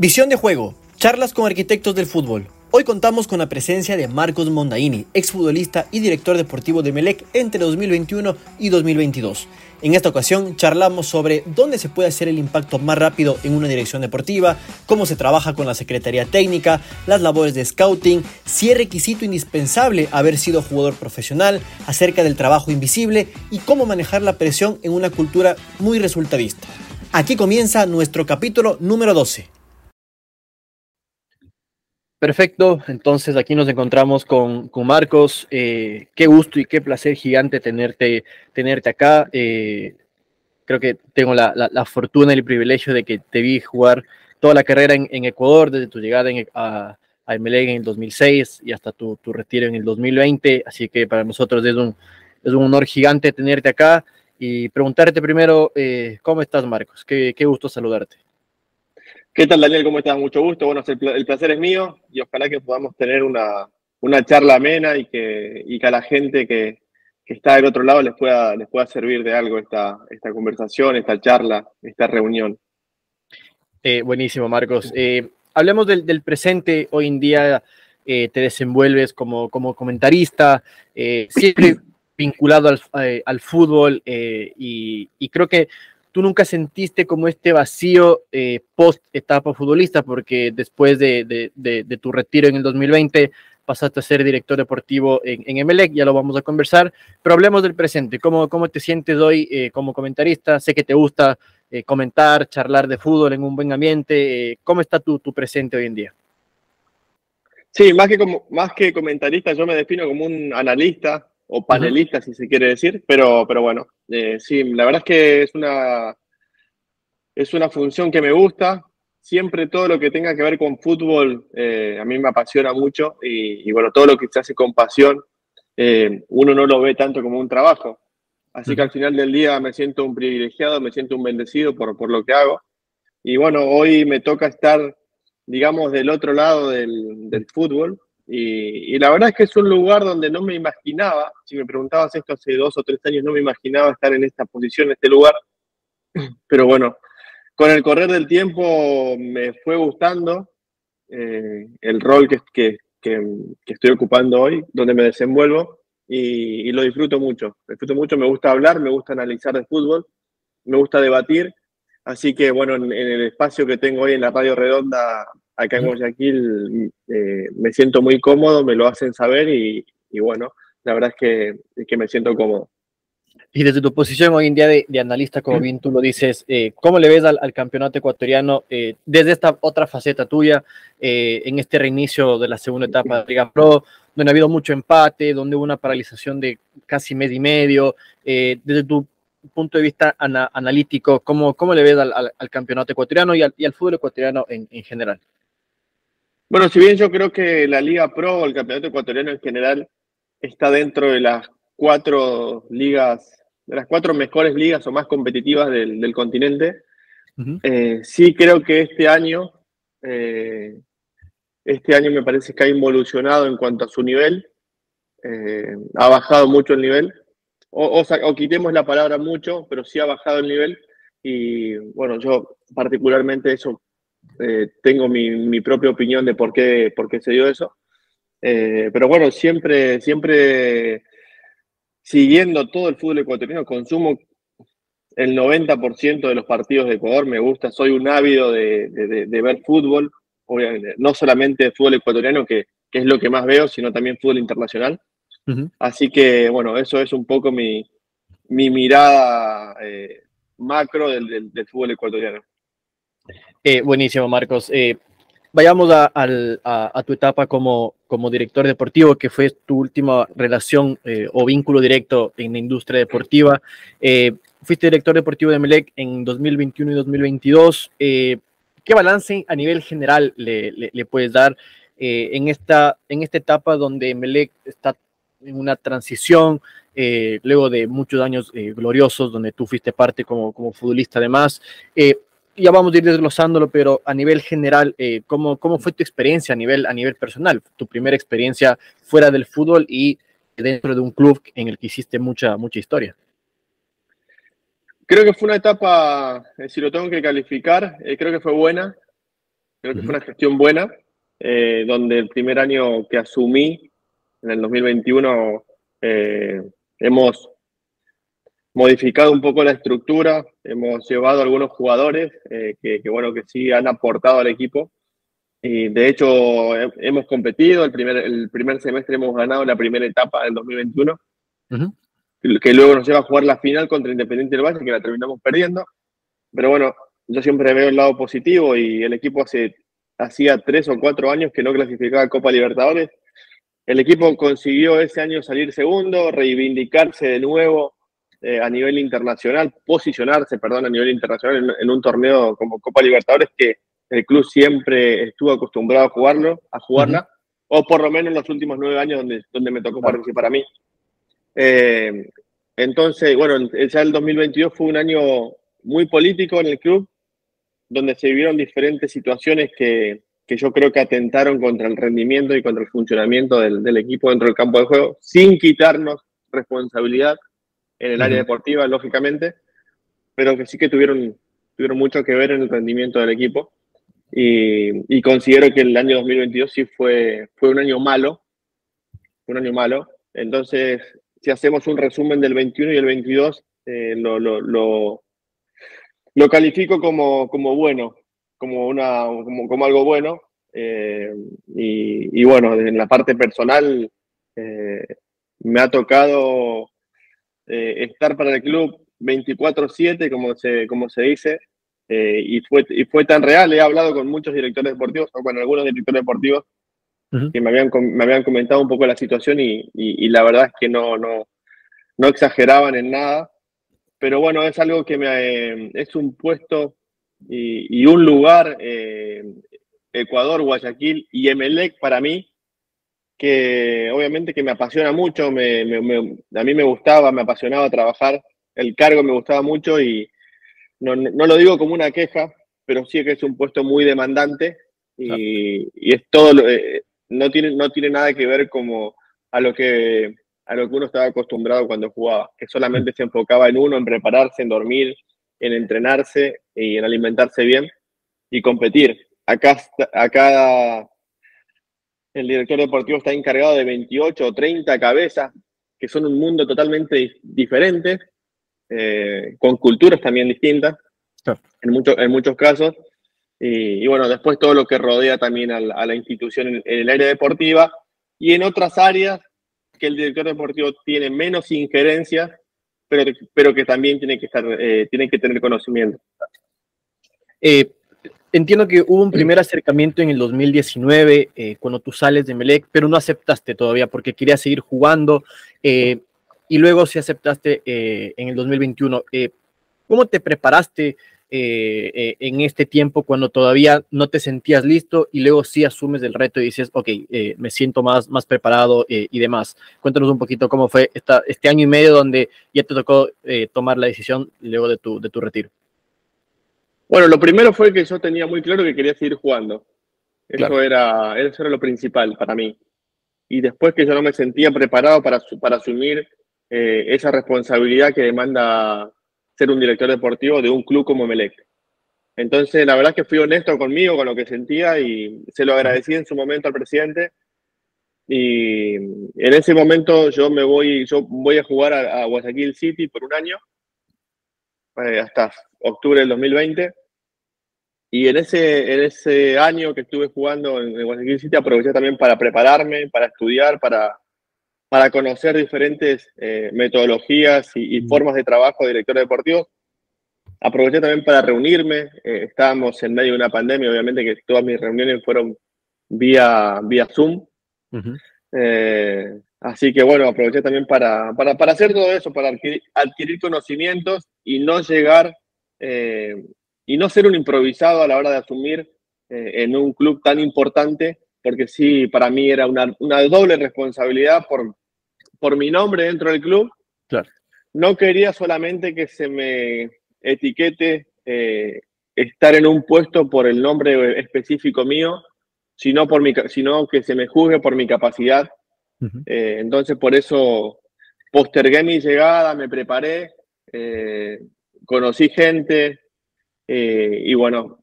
Visión de juego, charlas con arquitectos del fútbol. Hoy contamos con la presencia de Marcos Mondaini, exfutbolista y director deportivo de Melec entre 2021 y 2022. En esta ocasión charlamos sobre dónde se puede hacer el impacto más rápido en una dirección deportiva, cómo se trabaja con la Secretaría Técnica, las labores de scouting, si es requisito indispensable haber sido jugador profesional, acerca del trabajo invisible y cómo manejar la presión en una cultura muy resultadista. Aquí comienza nuestro capítulo número 12. Perfecto, entonces aquí nos encontramos con, con Marcos. Eh, qué gusto y qué placer gigante tenerte, tenerte acá. Eh, creo que tengo la, la, fortuna y el privilegio de que te vi jugar toda la carrera en, Ecuador, desde tu llegada en, a, a en el 2006 y hasta tu, tu, retiro en el 2020. Así que para nosotros es un, es un honor gigante tenerte acá y preguntarte primero, eh, ¿cómo estás Marcos? Qué, qué gusto saludarte. ¿Qué tal, Daniel? ¿Cómo estás? Mucho gusto. Bueno, el placer es mío y ojalá que podamos tener una, una charla amena y que, y que a la gente que, que, está del otro lado les pueda, les pueda servir de algo esta, esta conversación, esta charla, esta reunión. Eh, buenísimo, Marcos. Eh, hablemos del, del, presente. Hoy en día eh, te desenvuelves como, como comentarista, eh, siempre vinculado al, eh, al fútbol y, y creo que tú nunca sentiste como este vacío eh, post etapa futbolista, porque después de, tu retiro en el 2020 pasaste a ser director deportivo en, Emelec, ya lo vamos a conversar, pero hablemos del presente, ¿cómo, te sientes hoy eh, como comentarista? Sé que te gusta eh, comentar, charlar de fútbol en un buen ambiente, ¿cómo está tu, tu presente hoy en día? Sí, más que, como, más que comentarista, yo me defino como un analista, o panelista, uh -huh. si se quiere decir, pero, pero bueno, eh, sí, la verdad es que es una, es una función que me gusta. Siempre todo lo que tenga que ver con fútbol eh, a mí me apasiona mucho y, y, bueno, todo lo que se hace con pasión, eh, uno no lo ve tanto como un trabajo. Así uh -huh. que al final del día me siento un privilegiado, me siento un bendecido por, por lo que hago. Y bueno, hoy me toca estar, digamos, del otro lado del, del fútbol, y, y, la verdad es que es un lugar donde no me imaginaba, si me preguntabas esto hace dos o tres años, no me imaginaba estar en esta posición, en este lugar. Pero bueno, con el correr del tiempo me fue gustando eh, el rol que, que, que, que, estoy ocupando hoy, donde me desenvuelvo, y, y, lo disfruto mucho. Disfruto mucho, me gusta hablar, me gusta analizar el fútbol, me gusta debatir. Así que bueno, en, en el espacio que tengo hoy en la Radio Redonda acá en Guayaquil eh, me siento muy cómodo, me lo hacen saber y, y bueno, la verdad es que, que, me siento cómodo. Y desde tu posición hoy en día de, de analista, como bien tú lo dices, eh, ¿cómo le ves al, al campeonato ecuatoriano eh, desde esta otra faceta tuya, eh, en este reinicio de la segunda etapa de Liga Pro, donde ha habido mucho empate, donde hubo una paralización de casi mes y medio, eh, desde tu punto de vista ana, analítico, ¿cómo, ¿cómo le ves al, al, al campeonato ecuatoriano y al, y al fútbol ecuatoriano en, en general? Bueno, si bien yo creo que la Liga Pro o el campeonato ecuatoriano en general está dentro de las cuatro ligas, de las cuatro mejores ligas o más competitivas del, del continente, uh -huh. eh, sí creo que este año, eh, este año me parece que ha involucionado en cuanto a su nivel, eh, ha bajado mucho el nivel, o, o, o quitemos la palabra mucho, pero sí ha bajado el nivel y bueno, yo particularmente eso eh, tengo mi, mi, propia opinión de por qué, por qué se dio eso. Eh, pero bueno, siempre, siempre siguiendo todo el fútbol ecuatoriano, consumo el 90% de los partidos de Ecuador, me gusta, soy un ávido de, de, de, ver fútbol, obviamente, no solamente fútbol ecuatoriano, que, que, es lo que más veo, sino también fútbol internacional. Uh -huh. Así que, bueno, eso es un poco mi, mi mirada eh, macro del, del, del fútbol ecuatoriano. Eh, buenísimo, Marcos. Eh, vayamos a, tu etapa como, director deportivo, que fue tu última relación eh, o vínculo directo en la industria deportiva. Eh, fuiste director deportivo de Melec en 2021 y 2022. Eh, ¿Qué balance a nivel general le, le, puedes dar en, esta, etapa donde Melec está en una transición, luego de muchos años gloriosos, donde tú fuiste parte como, como futbolista además? Ya vamos a ir desglosándolo, pero a nivel general, eh, ¿cómo, ¿cómo, fue tu experiencia a nivel, a nivel personal? Tu primera experiencia fuera del fútbol y dentro de un club en el que hiciste mucha, mucha historia. Creo que fue una etapa, eh, si lo tengo que calificar, eh, creo que fue buena. Creo que fue una gestión buena, eh, donde el primer año que asumí, en el 2021, eh, hemos modificado un poco la estructura, hemos llevado algunos jugadores eh, que, bueno, que sí han aportado al equipo. Y de hecho, hemos competido, el primer, el primer semestre hemos ganado la primera etapa del 2021, que luego nos lleva a jugar la final contra Independiente del Valle, que la terminamos perdiendo. Pero bueno, yo siempre veo el lado positivo y el equipo hace, hacía tres o cuatro años que no clasificaba a Copa Libertadores. El equipo consiguió ese año salir segundo, reivindicarse de nuevo eh, a nivel internacional, posicionarse, perdón, a nivel internacional en, un torneo como Copa Libertadores que el club siempre estuvo acostumbrado a jugarlo, a jugarla, o por lo menos en los últimos nueve años donde, donde me tocó participar a mí. Eh, entonces, bueno, ya el 2022 fue un año muy político en el club, donde se vivieron diferentes situaciones que, que yo creo que atentaron contra el rendimiento y contra el funcionamiento del, del, equipo dentro del campo de juego, sin quitarnos responsabilidad en el área deportiva, lógicamente, pero que sí que tuvieron, tuvieron mucho que ver en el rendimiento del equipo. Y, y, considero que el año 2022 sí fue, fue un año malo, un año malo. Entonces, si hacemos un resumen del 21 y el 22, eh, lo, lo, lo, lo, califico como, como bueno, como, una, como, como algo bueno. Eh, y, y, bueno, en la parte personal, eh, me ha tocado eh, estar para el club 24/7, como se, como se dice, eh, y, fue, y fue tan real. He hablado con muchos directores deportivos, o con algunos directores deportivos, que me habían, me habían comentado un poco la situación y, y, la verdad es que no, no, no exageraban en nada. Pero bueno, es algo que me, eh, es un puesto y, y un lugar, Ecuador, Guayaquil y Emelec para mí, que obviamente que me apasiona mucho, me, a mí me gustaba, me apasionaba trabajar, el cargo me gustaba mucho y no, no, lo digo como una queja, pero sí que es un puesto muy demandante y, y es todo, eh, no, tiene, no tiene nada que ver como a lo que a lo que uno estaba acostumbrado cuando jugaba, que solamente se enfocaba en uno, en prepararse, en dormir, en entrenarse y en alimentarse bien y competir. Acá, acá el director deportivo está encargado de 28 o 30 cabezas, que son un mundo totalmente diferente, eh, con culturas también distintas, en, en muchos casos. Y, bueno, después todo lo que rodea también a la, institución en, el área deportiva y en otras áreas que el director deportivo tiene menos injerencia, pero, pero que también tiene que, estar, eh, tiene que tener conocimiento. Eh, entiendo que hubo un primer acercamiento en el 2019 eh, cuando tú sales de Melec, pero no aceptaste todavía porque querías seguir jugando eh, y luego sí aceptaste eh, en el 2021. ¿Cómo te preparaste en este tiempo cuando todavía no te sentías listo y luego sí asumes el reto y dices, ok, me siento más, más preparado y demás? Cuéntanos un poquito cómo fue esta, este año y medio donde ya te tocó tomar la decisión luego de tu, de tu retiro. Bueno, lo primero fue que yo tenía muy claro que quería seguir jugando. Eso, era, eso era lo principal para mí. Y después que yo no me sentía preparado para, para asumir eh, esa responsabilidad que demanda ser un director deportivo de un club como Melec. Entonces, la verdad es que fui honesto conmigo, con lo que sentía y se lo agradecí en su momento al presidente. Y en ese momento yo me voy, yo voy a jugar a, a Guayaquil City por un año, eh, hasta octubre del 2020. Y en ese, en ese año que estuve jugando en, Guayaquil City aproveché también para prepararme, para estudiar, para, para conocer diferentes eh, metodologías y, formas de trabajo de director deportivo. Aproveché también para reunirme. Eh, estábamos en medio de una pandemia, obviamente que todas mis reuniones fueron vía, vía Zoom. Así que bueno, aproveché también para, para, para hacer todo eso, para adquirir, conocimientos y no llegar eh, y no ser un improvisado a la hora de asumir eh, en un club tan importante, porque sí, para mí era una, una, doble responsabilidad por, por mi nombre dentro del club. Claro. No quería solamente que se me etiquete eh, estar en un puesto por el nombre específico mío, sino, por mi, sino que se me juzgue por mi capacidad eh, entonces, por eso postergué mi llegada, me preparé, eh, conocí gente eh, y bueno,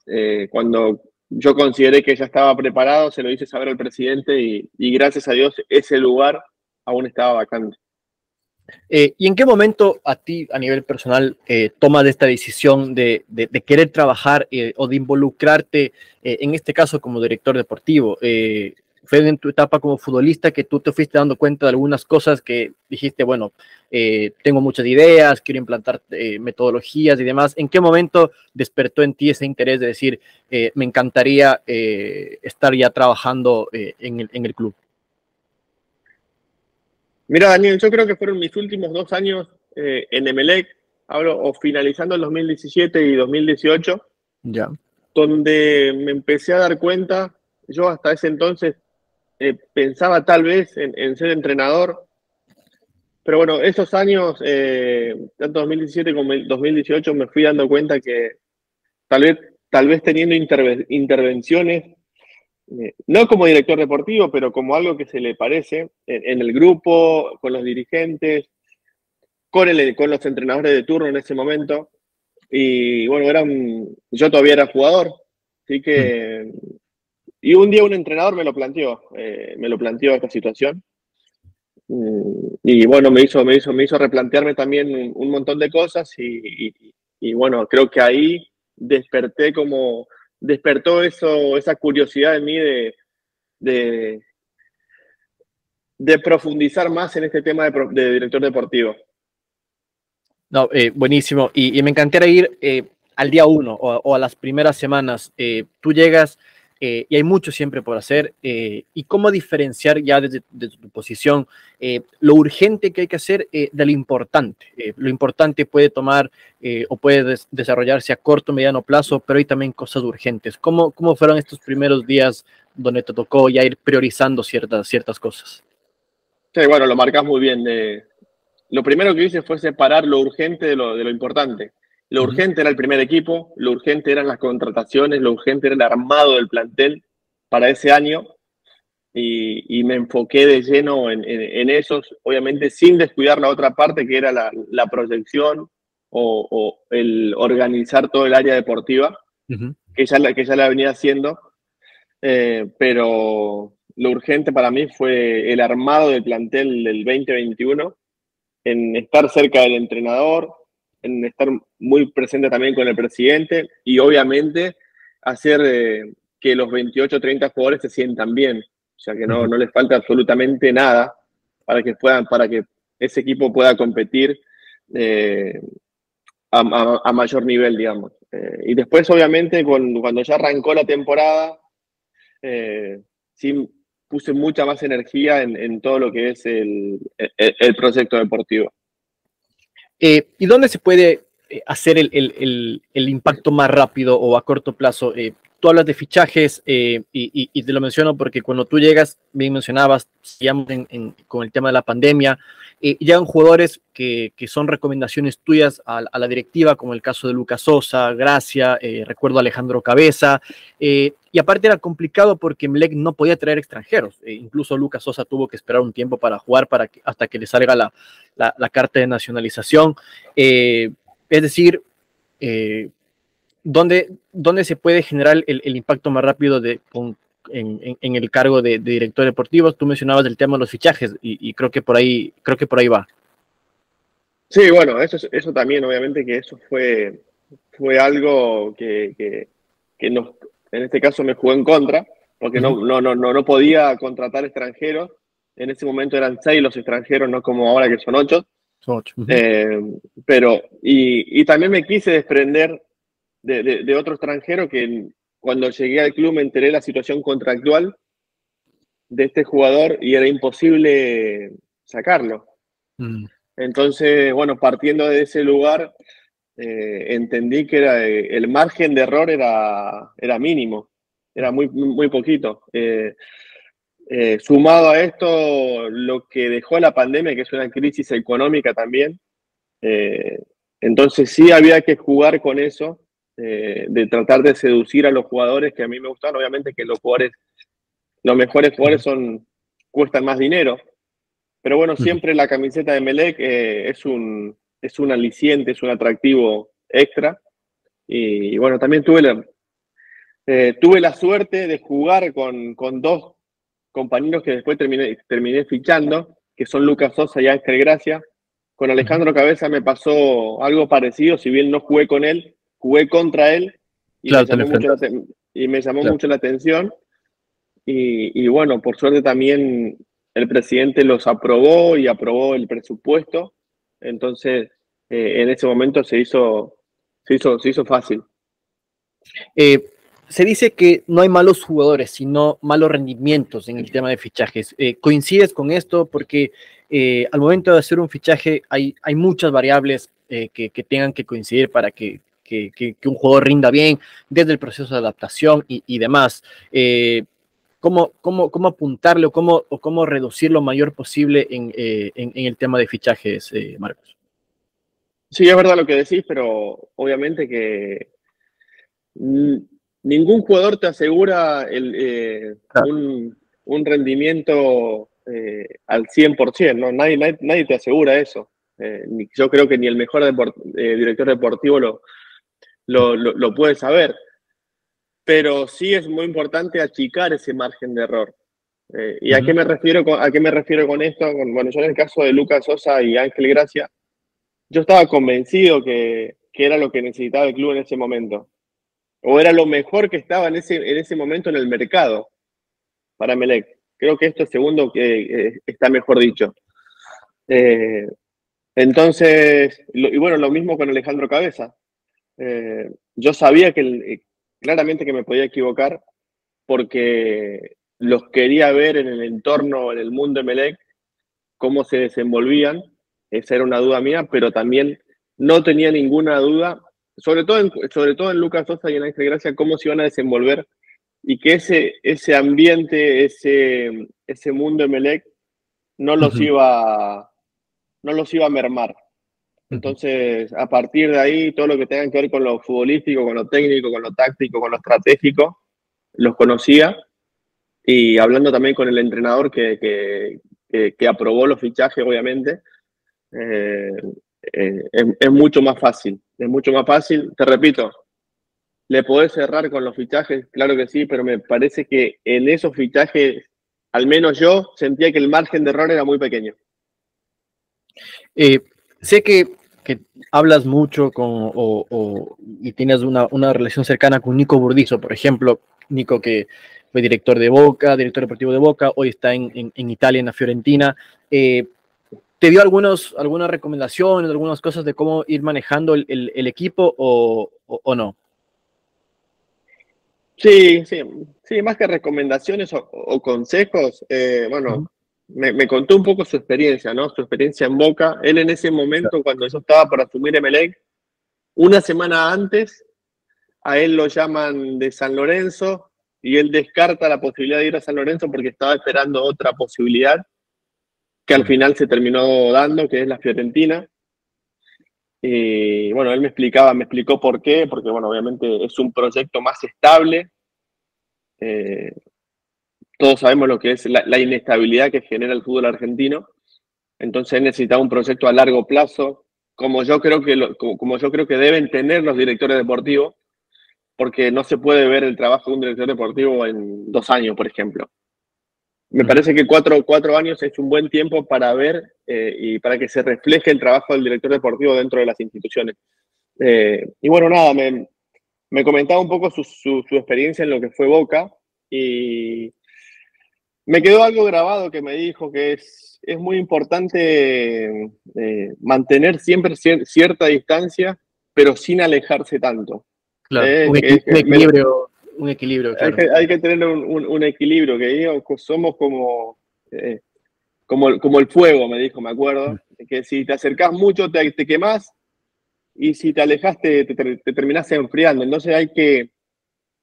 cuando, yo consideré que ya estaba preparado, se lo hice saber al presidente y, gracias a Dios ese lugar aún estaba vacante. Eh, ¿Y en qué momento a ti, a nivel personal, eh, tomas esta decisión de, querer trabajar eh, o de involucrarte, en este caso como director deportivo? Fue en tu etapa como futbolista que tú te fuiste dando cuenta de algunas cosas que dijiste, bueno, eh, tengo muchas ideas, quiero implantar eh, metodologías y demás. ¿En qué momento despertó en ti ese interés de decir, eh, me encantaría estar ya trabajando en el, en, el, club? Mira, Daniel, yo creo que fueron mis últimos dos años en Emelec, hablo, o finalizando el 2017 y 2018, ya. donde me empecé a dar cuenta, yo hasta ese entonces eh, pensaba tal vez en, ser entrenador, pero bueno, esos años, eh, tanto 2017 como 2018, me fui dando cuenta que tal vez, tal vez teniendo intervenciones, eh, no como director deportivo, pero como algo que se le parece en, el grupo, con los dirigentes, con, el, con los entrenadores de turno en ese momento. Y bueno, eran, yo todavía era jugador, así que y un día un entrenador me lo planteó, eh, me lo planteó esta situación. Mm, y bueno, me hizo, me hizo, me hizo replantearme también un, montón de cosas y, bueno, creo que ahí desperté como, despertó eso, esa curiosidad en mí de, de, profundizar más en este tema de, director deportivo. No, eh, buenísimo. Y, me encantaría ir eh, al día uno o, a las primeras semanas. tú llegas eh, y hay mucho siempre por hacer. Eh, y cómo diferenciar ya desde, tu posición eh, lo urgente que hay que hacer de lo importante. lo importante puede tomar o puede desarrollarse a corto, mediano plazo, pero hay también cosas urgentes. ¿Cómo, cómo fueron estos primeros días donde te tocó ya ir priorizando ciertas, ciertas cosas? Sí, bueno, lo marcas muy bien. lo primero que hice fue separar lo urgente de lo, de lo importante. Lo urgente era el primer equipo, lo urgente eran las contrataciones, lo urgente era el armado del plantel para ese año. Y, me enfoqué de lleno en, esos, obviamente sin descuidar la otra parte que era la, proyección o, el organizar todo el área deportiva, que, ya, que ya la venía haciendo, eh, pero lo urgente para mí fue el armado del plantel del 2021, en estar cerca del entrenador, en estar muy presente también con el presidente y obviamente hacer eh, que los 28 o 30 jugadores se sientan bien. O sea, que no, no les falta absolutamente nada para que puedan, para que ese equipo pueda competir eh, a, mayor nivel, digamos. Eh, y después, obviamente, cuando ya arrancó la temporada, sí puse mucha más energía en, todo lo que es el proyecto deportivo. Eh, ¿Y dónde se puede eh, hacer el, impacto más rápido o a corto plazo? Eh, tú hablas de fichajes y, te lo menciono porque cuando tú llegas, bien mencionabas, con el tema de la pandemia, llegan jugadores que, son recomendaciones tuyas a, la directiva, como el caso de Lucas Sosa, Gracia, recuerdo a Alejandro Cabeza, y aparte era complicado porque Mlec no podía traer extranjeros, incluso Lucas Sosa tuvo que esperar un tiempo para jugar para hasta que le salga la, la, carta de nacionalización. Eh, es decir, eh, ¿dónde, se puede generar el, impacto más rápido de, en, el cargo de, director deportivo? Tú mencionabas el tema de los fichajes y, creo, que por ahí, creo que por ahí va. Sí, bueno, eso, eso también, obviamente que eso fue, fue algo que, nos, en este caso me jugó en contra, porque no, no, no, no podía contratar extranjeros en ese momento eran seis los extranjeros, no como ahora que son ocho. Eh, pero, y, también me quise desprender de, otro extranjero que cuando llegué al club me enteré de la situación contractual de este jugador y era imposible sacarlo. Mm. Entonces, bueno, partiendo de ese lugar, eh, entendí que era, eh, el margen de error era, era mínimo, era muy, muy poquito. Eh, sumado a esto, lo que dejó la pandemia, que es una crisis económica también. Entonces sí había que jugar con eso, eh, de tratar de seducir a los jugadores que a mí me gustan. Obviamente que los jugadores, los mejores jugadores son, cuestan más dinero. Pero bueno, siempre la camiseta de Melec es, un, es un aliciente, es un atractivo extra. Y, bueno, también tuve la, Eh, tuve la suerte de jugar con, dos compañeros que después terminé, terminé fichando, que son Lucas Sosa y Ángel Gracia. Con Alejandro Cabeza me pasó algo parecido, si bien no jugué con él, jugué contra él y me llamó, mucho la, y me llamó mucho la atención. Y, bueno, por suerte también el presidente los aprobó y aprobó el presupuesto. Entonces, eh, en ese momento se hizo, se hizo, se hizo fácil. Eh, se dice que no hay malos jugadores, sino malos rendimientos en el tema de fichajes. Eh, ¿Coincides con esto? Porque al momento de hacer un fichaje hay, hay muchas variables que, tengan que coincidir para que, un jugador rinda bien desde el proceso de adaptación y, demás cómo, cómo, cómo apuntarle o cómo, o cómo reducir lo mayor posible en, eh, el tema de fichajes, eh, Marcos. Sí, es verdad lo que decís, pero obviamente que ningún jugador te asegura eh, un, rendimiento al 100%, ¿no? Nadie, nadie, te asegura eso. yo creo que ni el mejor director deportivo lo, lo puede saber pero sí es muy importante achicar ese margen de error. Eh, ¿Y a, qué me refiero con, a qué me refiero con esto? bueno, yo en el caso de Lucas Sosa y Ángel Gracia, yo estaba convencido que, era lo que necesitaba el club en ese momento. O era lo mejor que estaba en ese, en ese momento en el mercado para Melec. Creo que esto es segundo que eh, está mejor dicho. Eh, entonces, y bueno, lo mismo con Alejandro Cabeza. Yo sabía que el, claramente que me podía equivocar porque los quería ver en el entorno, en el mundo de Melec, cómo se desenvolvían. Esa era una duda mía, pero también no tenía ninguna duda, sobre todo en, sobre todo en Lucas Sosa y en Ángel Gracia, cómo se iban a desenvolver y que ese, ese ambiente, ese, ese mundo de Melec no los, iba, no los iba a mermar. Entonces, a partir de ahí, todo lo que tenga que ver con lo futbolístico, con lo técnico, con lo táctico, con lo estratégico, los conocía. Y hablando también con el entrenador que, que, aprobó los fichajes, obviamente, eh, eh, es, mucho más fácil. Es mucho más fácil. Te repito, ¿le podés cerrar con los fichajes? Claro que sí, pero me parece que en esos fichajes, al menos yo, sentía que el margen de error era muy pequeño. Eh, sé que, hablas mucho con, y tienes una, relación cercana con Nico Burdizo, por ejemplo, Nico que fue director de Boca, director deportivo de Boca, hoy está en, Italia, en la Fiorentina. Eh, ¿Te dio algunos, algunas recomendaciones, algunas cosas de cómo ir manejando el, equipo o, no? Sí, sí, sí, más que recomendaciones o, consejos, eh, bueno, me, contó un poco su experiencia, ¿no? Su experiencia en Boca. Él en ese momento, cuando yo estaba por asumir Emelec, una semana antes, a él lo llaman de San Lorenzo y él descarta la posibilidad de ir a San Lorenzo porque estaba esperando otra posibilidad que al final se terminó dando, que es la Fiorentina. Y bueno, él me explicaba, me explicó por qué, porque bueno, obviamente es un proyecto más estable. Eh, todos sabemos lo que es la, inestabilidad que genera el fútbol argentino. Entonces necesitaba un proyecto a largo plazo, como yo creo que como, yo creo que deben tener los directores deportivos, porque no se puede ver el trabajo de un director deportivo en dos años, por ejemplo. Me parece que cuatro, cuatro años es un buen tiempo para ver eh, y para que se refleje el trabajo del director deportivo dentro de las instituciones. Eh, y bueno, nada, me, me, comentaba un poco su, su, su, experiencia en lo que fue Boca y, me quedó algo grabado que me dijo que es, es muy importante eh, mantener siempre cierta distancia, pero sin alejarse tanto. Claro, eh, un, equilibrio. un equilibrio hay, que, tener un, equilibrio, que digo, somos como, eh, como, como, el fuego, me dijo, me acuerdo, mm. que si te acercás mucho te, te quemás y si te alejaste te, te, terminás enfriando. Entonces hay que,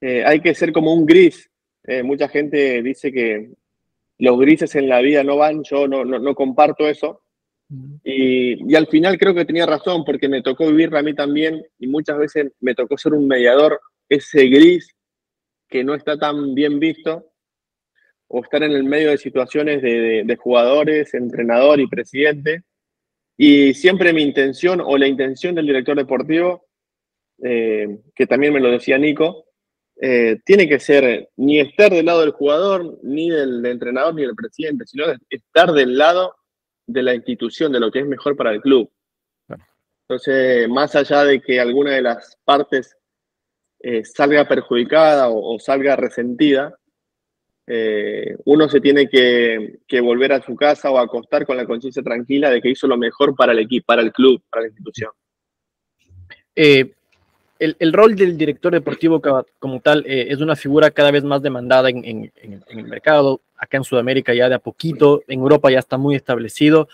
hay que ser como un gris. mucha gente dice que los grises en la vida no van, yo no, no, comparto eso. Y, al final creo que tenía razón, porque me tocó vivir a mí también y muchas veces me tocó ser un mediador, ese gris que no está tan bien visto, o estar en el medio de situaciones de, jugadores, entrenador y presidente. Y siempre mi intención o la intención del director deportivo, eh, que también me lo decía Nico, eh, tiene que ser ni estar del lado del jugador, ni del, entrenador, ni del presidente, sino estar del lado de la institución, de lo que es mejor para el club. Entonces, más allá de que alguna de las partes eh, salga perjudicada o, salga resentida, eh, uno se tiene que, volver a su casa o acostar con la conciencia tranquila de que hizo lo mejor para el equipo, para el club, para la institución. Eh, el, rol del director deportivo como tal es una figura cada vez más demandada en, el mercado. Acá en Sudamérica ya de a poquito, en Europa ya está muy establecido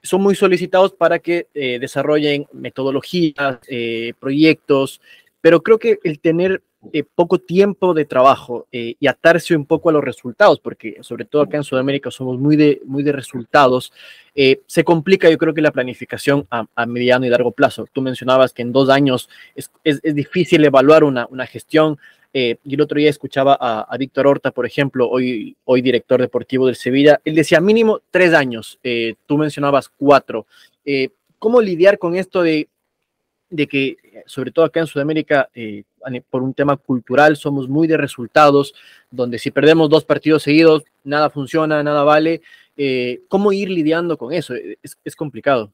son muy solicitados para que desarrollen metodologías, proyectos, pero creo que el tener eh, poco tiempo de trabajo eh, y atarse un poco a los resultados, porque sobre todo acá en Sudamérica somos muy de, muy de resultados, eh, se complica yo creo que la planificación a, mediano y largo plazo. Tú mencionabas que en dos años es, es, difícil evaluar una, una gestión. y el otro día escuchaba a, a, Víctor Horta, por ejemplo, hoy, hoy director deportivo del Sevilla, él decía mínimo tres años, tú mencionabas cuatro. ¿Cómo lidiar con esto de de que, sobre todo acá en Sudamérica, eh, por un tema cultural, somos muy de resultados, donde si perdemos dos partidos seguidos, nada funciona, nada vale. Eh, ¿Cómo ir lidiando con eso? Es, complicado.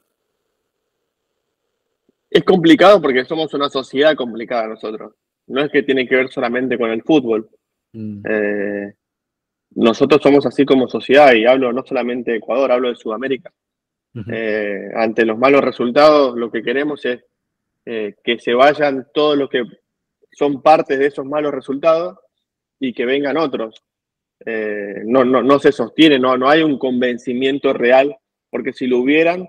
Es complicado porque somos una sociedad complicada nosotros. No es que tiene que ver solamente con el fútbol. Mm. Eh, nosotros somos así como sociedad y hablo no solamente de Ecuador, hablo de Sudamérica. ante los malos resultados, lo que queremos es eh, que se vayan todos los que son partes de esos malos resultados y que vengan otros. Eh, no, no, no se sostiene, no, no hay un convencimiento real, porque si lo hubieran,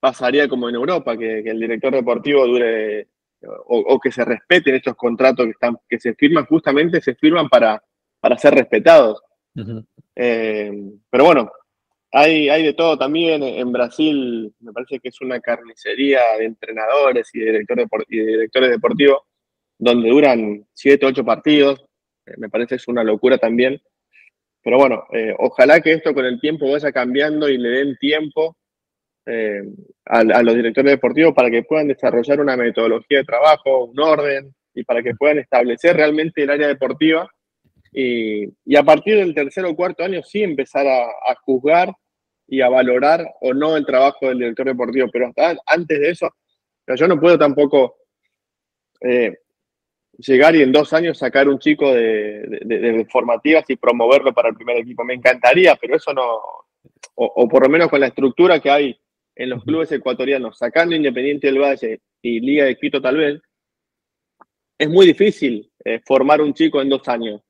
pasaría como en Europa, que, el director deportivo dure o, que se respeten estos contratos que, están, que se firman, justamente se firman para, para ser respetados. Eh, pero bueno, hay, hay de todo también. En Brasil me parece que es una carnicería de entrenadores y, directores, y directores deportivos donde duran siete, ocho partidos. Eh, me parece es una locura también. Pero bueno, eh, ojalá que esto con el tiempo vaya cambiando y le den tiempo eh, a, los directores deportivos para que puedan desarrollar una metodología de trabajo, un orden y para que puedan establecer realmente el área deportiva y, a partir del tercer o cuarto año sí empezar a, juzgar y a valorar o no el trabajo del director deportivo, pero hasta antes de eso, yo no puedo tampoco eh, llegar y en dos años sacar un chico de, formativas y promoverlo para el primer equipo. Me encantaría, pero eso no, o, por lo menos con la estructura que hay en los clubes ecuatorianos, sacando Independiente del Valle y Liga de Quito tal vez, es muy difícil eh, formar un chico en dos años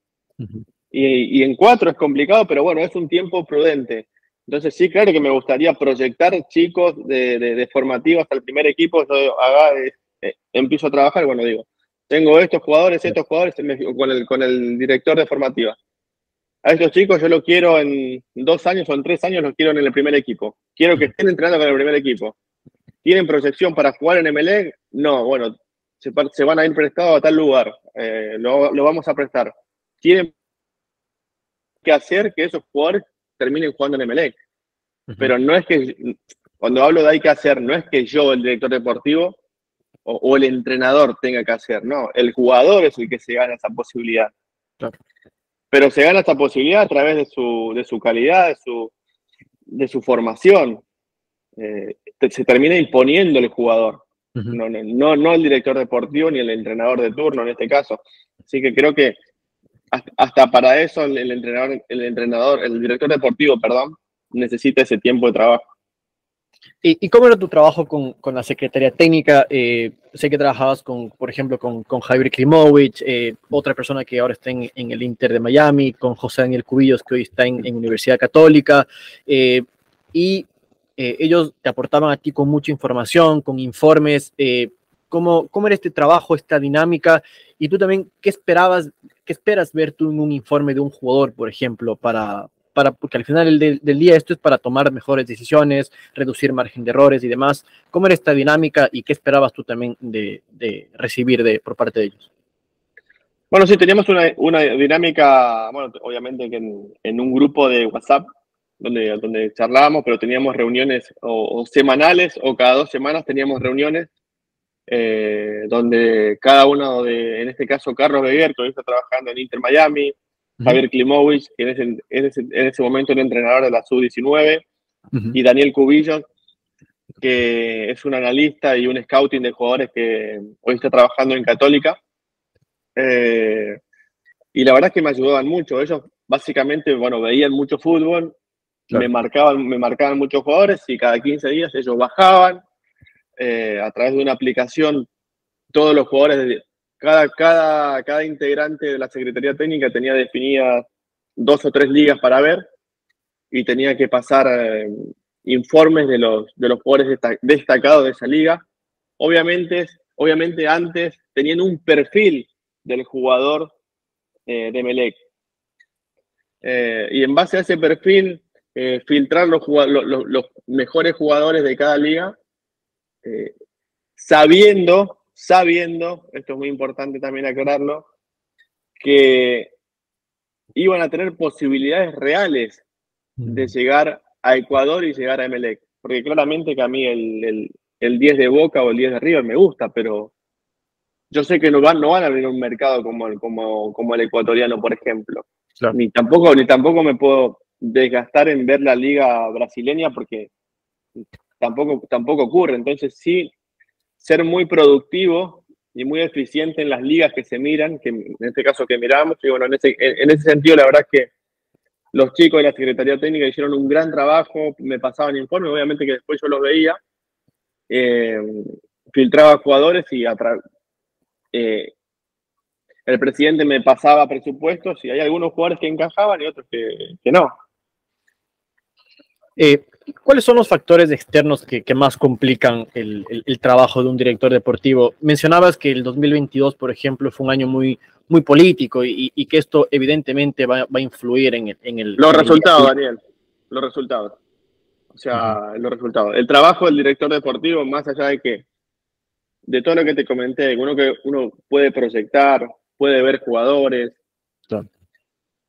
y, en cuatro es complicado, pero bueno, es un tiempo prudente. Entonces sí, claro que me gustaría proyectar chicos de, de, formativos hasta el primer equipo, yo haga, eh, empiezo a trabajar, bueno, digo, tengo estos jugadores, estos jugadores, con el, con el director de formativa. A estos chicos yo los quiero en dos años o en tres años, los quiero en el primer equipo. Quiero que estén entrenando con el primer equipo. ¿Tienen proyección para jugar en MLE? No, bueno, se, van a ir prestados a tal lugar. Eh, lo vamos a prestar tienen que hacer que esos jugadores terminen jugando en Emelec. Pero no es que, cuando hablo de hay que hacer, no es que yo, el director deportivo, o, el entrenador tenga que hacer, no, el jugador es el que se gana esa posibilidad. Pero se gana esa posibilidad a través de su, de su calidad, de su, de su formación. Eh, se termina imponiendo el jugador, no, no, no el director deportivo ni el entrenador de turno en este caso. Así que creo que hasta para eso el, entrenador, el entrenador, el director deportivo, perdón, necesita ese tiempo de trabajo. ¿Y, cómo era tu trabajo con, con la Secretaría Técnica? Eh, sé que trabajabas, con, por ejemplo, con, con Javier Klimovich, eh, otra persona que ahora está en, en, el Inter de Miami, con José Daniel Cubillos, que hoy está en, en Universidad Católica, eh, y ellos te aportaban a ti con mucha información, con informes. ¿cómo, ¿Cómo era este trabajo, esta dinámica? Y tú también, ¿qué esperabas ¿Qué esperas ver tú en un informe de un jugador, por ejemplo, para, para porque al final del, día esto es para tomar mejores decisiones, reducir margen de errores y demás? ¿Cómo era esta dinámica y qué esperabas tú también de, recibir de, por parte de ellos? Bueno, sí, teníamos una, una dinámica, bueno, obviamente en, en, un grupo de WhatsApp donde, donde charlábamos, pero teníamos reuniones o, semanales o cada dos semanas teníamos reuniones eh, donde cada uno de, en este caso Carlos Beguer, que hoy está trabajando en Inter Miami, Javier Klimowicz, que en ese, en ese momento era entrenador de la Sub-19, y Daniel Cubillos, que es un analista y un scouting de jugadores que hoy está trabajando en Católica. Eh, y la verdad es que me ayudaban mucho. Ellos básicamente, bueno, veían mucho fútbol, me, marcaban, me marcaban muchos jugadores y cada 15 días ellos bajaban eh, a través de una aplicación. Todos los jugadores, cada, cada, cada integrante de la Secretaría Técnica tenía definidas dos o tres ligas para ver y tenía que pasar eh, informes de los, de los jugadores destacados de esa liga. Obviamente, obviamente antes tenían un perfil del jugador eh, de Melec. Y en base a ese perfil, filtrar los, mejores jugadores de cada liga, sabiendo, sabiendo, esto es muy importante también aclararlo, que iban a tener posibilidades reales de llegar a Ecuador y llegar a Emelec. Porque claramente que a mí el, 10 de Boca o el 10 de River me gusta, pero yo sé que no van, no van a abrir un mercado como, como, como el ecuatoriano, por ejemplo. Ni, tampoco, ni tampoco me puedo desgastar en ver la liga brasileña porque tampoco, tampoco ocurre. Entonces sí, ser muy productivo y muy eficiente en las ligas que se miran, que en este caso que miramos, y bueno, en ese, en ese sentido la verdad es que los chicos de la Secretaría Técnica hicieron un gran trabajo, me pasaban informes, obviamente que después yo los veía, eh, filtraba jugadores y eh, el presidente me pasaba presupuestos y hay algunos jugadores que encajaban y otros que, no. Eh, ¿Cuáles son los factores externos que, más complican el, trabajo de un director deportivo? Mencionabas que el 2022, por ejemplo, fue un año muy, muy político y, que esto evidentemente va, a influir en el... En el los resultados, Daniel, los resultados. O sea, los resultados. El trabajo del director deportivo, más allá de que, de todo lo que te comenté, uno que uno puede proyectar, puede ver jugadores,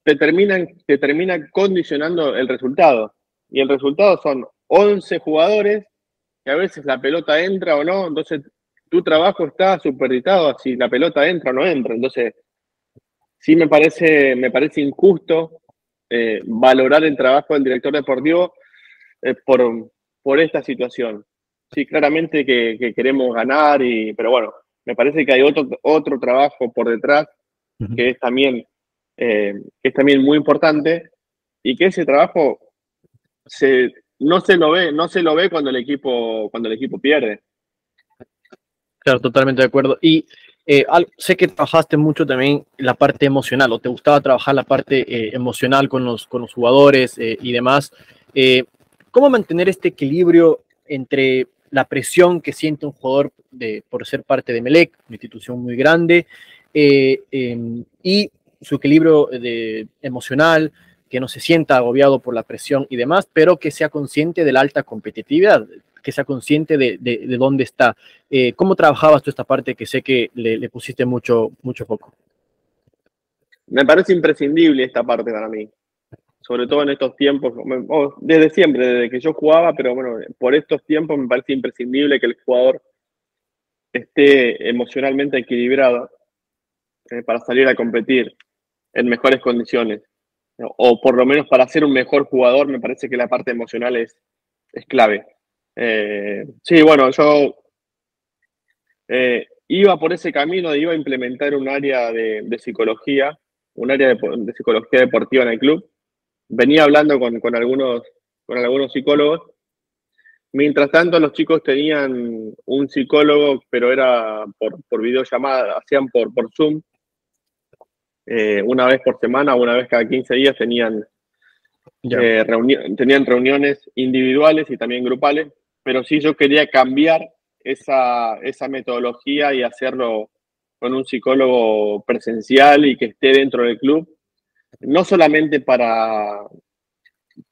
te, terminan, te termina condicionando el resultado y el resultado son 11 jugadores que a veces la pelota entra o no, entonces tu trabajo está superditado si la pelota entra o no entra. Entonces, sí me parece, me parece injusto eh, valorar el trabajo del director deportivo eh, por, por esta situación. Sí, claramente que, queremos ganar, y, pero bueno, me parece que hay otro, otro trabajo por detrás que es también, eh, que es también muy importante y que ese trabajo se, no se lo ve, no se lo ve cuando el equipo, cuando el equipo pierde. Claro, totalmente de acuerdo. Y eh, sé que trabajaste mucho también la parte emocional, o te gustaba trabajar la parte eh, emocional con los, con los jugadores eh, y demás. ¿Cómo mantener este equilibrio entre la presión que siente un jugador de, por ser parte de Melec, una institución muy grande, em, y su equilibrio de, emocional, que no se sienta agobiado por la presión y demás, pero que sea consciente de la alta competitividad, que sea consciente de, de, dónde está. Eh, ¿Cómo trabajabas tú esta parte que sé que le, pusiste mucho, mucho foco? Me parece imprescindible esta parte para mí, sobre todo en estos tiempos, desde siempre, desde que yo jugaba, pero bueno, por estos tiempos me parece imprescindible que el jugador esté emocionalmente equilibrado eh, para salir a competir en mejores condiciones o por lo menos para ser un mejor jugador, me parece que la parte emocional es, es clave. Eh, sí, bueno, yo eh, iba por ese camino, iba a implementar un área de, psicología, un área de, psicología deportiva en el club. Venía hablando con, algunos, con algunos psicólogos. Mientras tanto, los chicos tenían un psicólogo, pero era por, por videollamada, hacían por, por Zoom, eh, una vez por semana, una vez cada 15 días tenían, eh, tenían reuniones individuales y también grupales, pero sí yo quería cambiar esa, esa metodología y hacerlo con un psicólogo presencial y que esté dentro del club, no solamente para,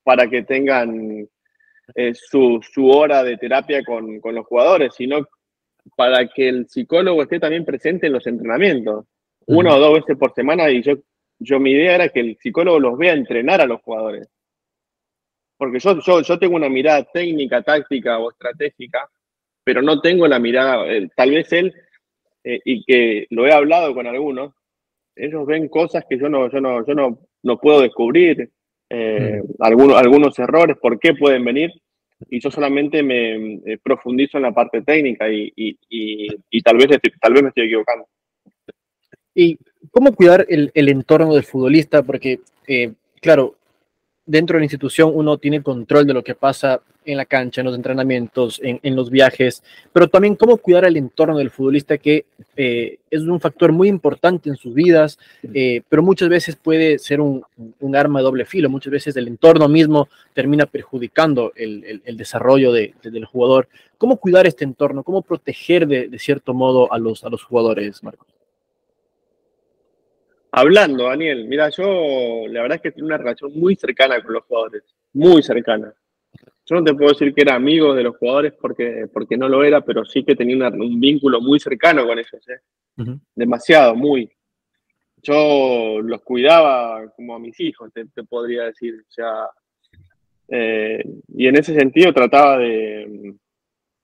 para que tengan eh, su, su, hora de terapia con, con, los jugadores, sino para que el psicólogo esté también presente en los entrenamientos una o dos veces por semana y yo, yo mi idea era que el psicólogo los vea entrenar a los jugadores. Porque yo, yo, yo tengo una mirada técnica, táctica o estratégica, pero no tengo la mirada, tal vez él, y que lo he hablado con algunos, ellos ven cosas que yo no, yo no, yo no, no puedo descubrir, mm. algunos, algunos errores, por qué pueden venir, y yo solamente me profundizo en la parte técnica y, y, y, tal, vez, tal vez me estoy equivocando. ¿Y cómo cuidar el, entorno del futbolista? Porque, eh, claro, dentro de la institución uno tiene control de lo que pasa en la cancha, en los entrenamientos, en, los viajes, pero también cómo cuidar el entorno del futbolista, que eh, es un factor muy importante en sus vidas, eh, pero muchas veces puede ser un, arma de doble filo, muchas veces el entorno mismo termina perjudicando el, desarrollo del jugador. ¿Cómo cuidar este entorno? ¿Cómo proteger de, cierto modo a los, a los jugadores, Marcos? Hablando, Daniel, mira, yo la verdad es que tengo una relación muy cercana con los jugadores, muy cercana. Yo no te puedo decir que era amigo de los jugadores porque, porque no lo era, pero sí que tenía un vínculo muy cercano con ellos, ¿eh? demasiado, muy. Yo los cuidaba como a mis hijos, te, podría decir. O sea, eh, y en ese sentido trataba de,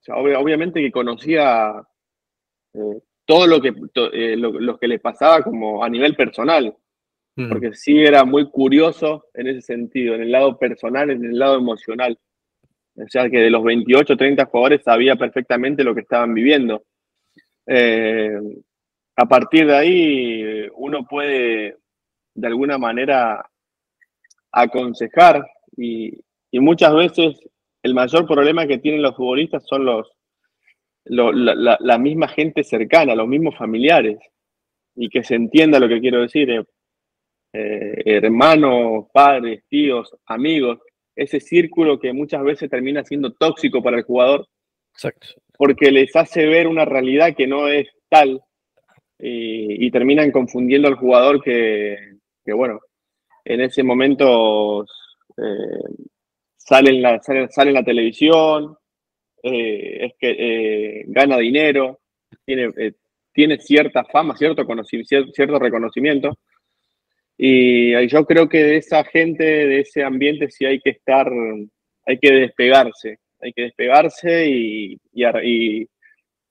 obviamente que conocía eh, todo lo que, lo, que les pasaba como a nivel personal, porque sí era muy curioso en ese sentido, en el lado personal, en el lado emocional. O sea que de los 28, 30 jugadores sabía perfectamente lo que estaban viviendo. Eh, a partir de ahí, uno puede de alguna manera aconsejar y, muchas veces el mayor problema que tienen los futbolistas son los, la, misma gente cercana, los mismos familiares, y que se entienda lo que quiero decir, eh, eh, hermanos, padres, tíos, amigos, ese círculo que muchas veces termina siendo tóxico para el jugador. Porque les hace ver una realidad que no es tal y, terminan confundiendo al jugador que, bueno, en ese momento eh, sale, en la, sale, la televisión, eh, es que eh, gana dinero, tiene, tiene cierta fama, cierto, cierto reconocimiento y yo creo que de esa gente, de ese ambiente, sí hay que estar, hay que despegarse, hay que despegarse y,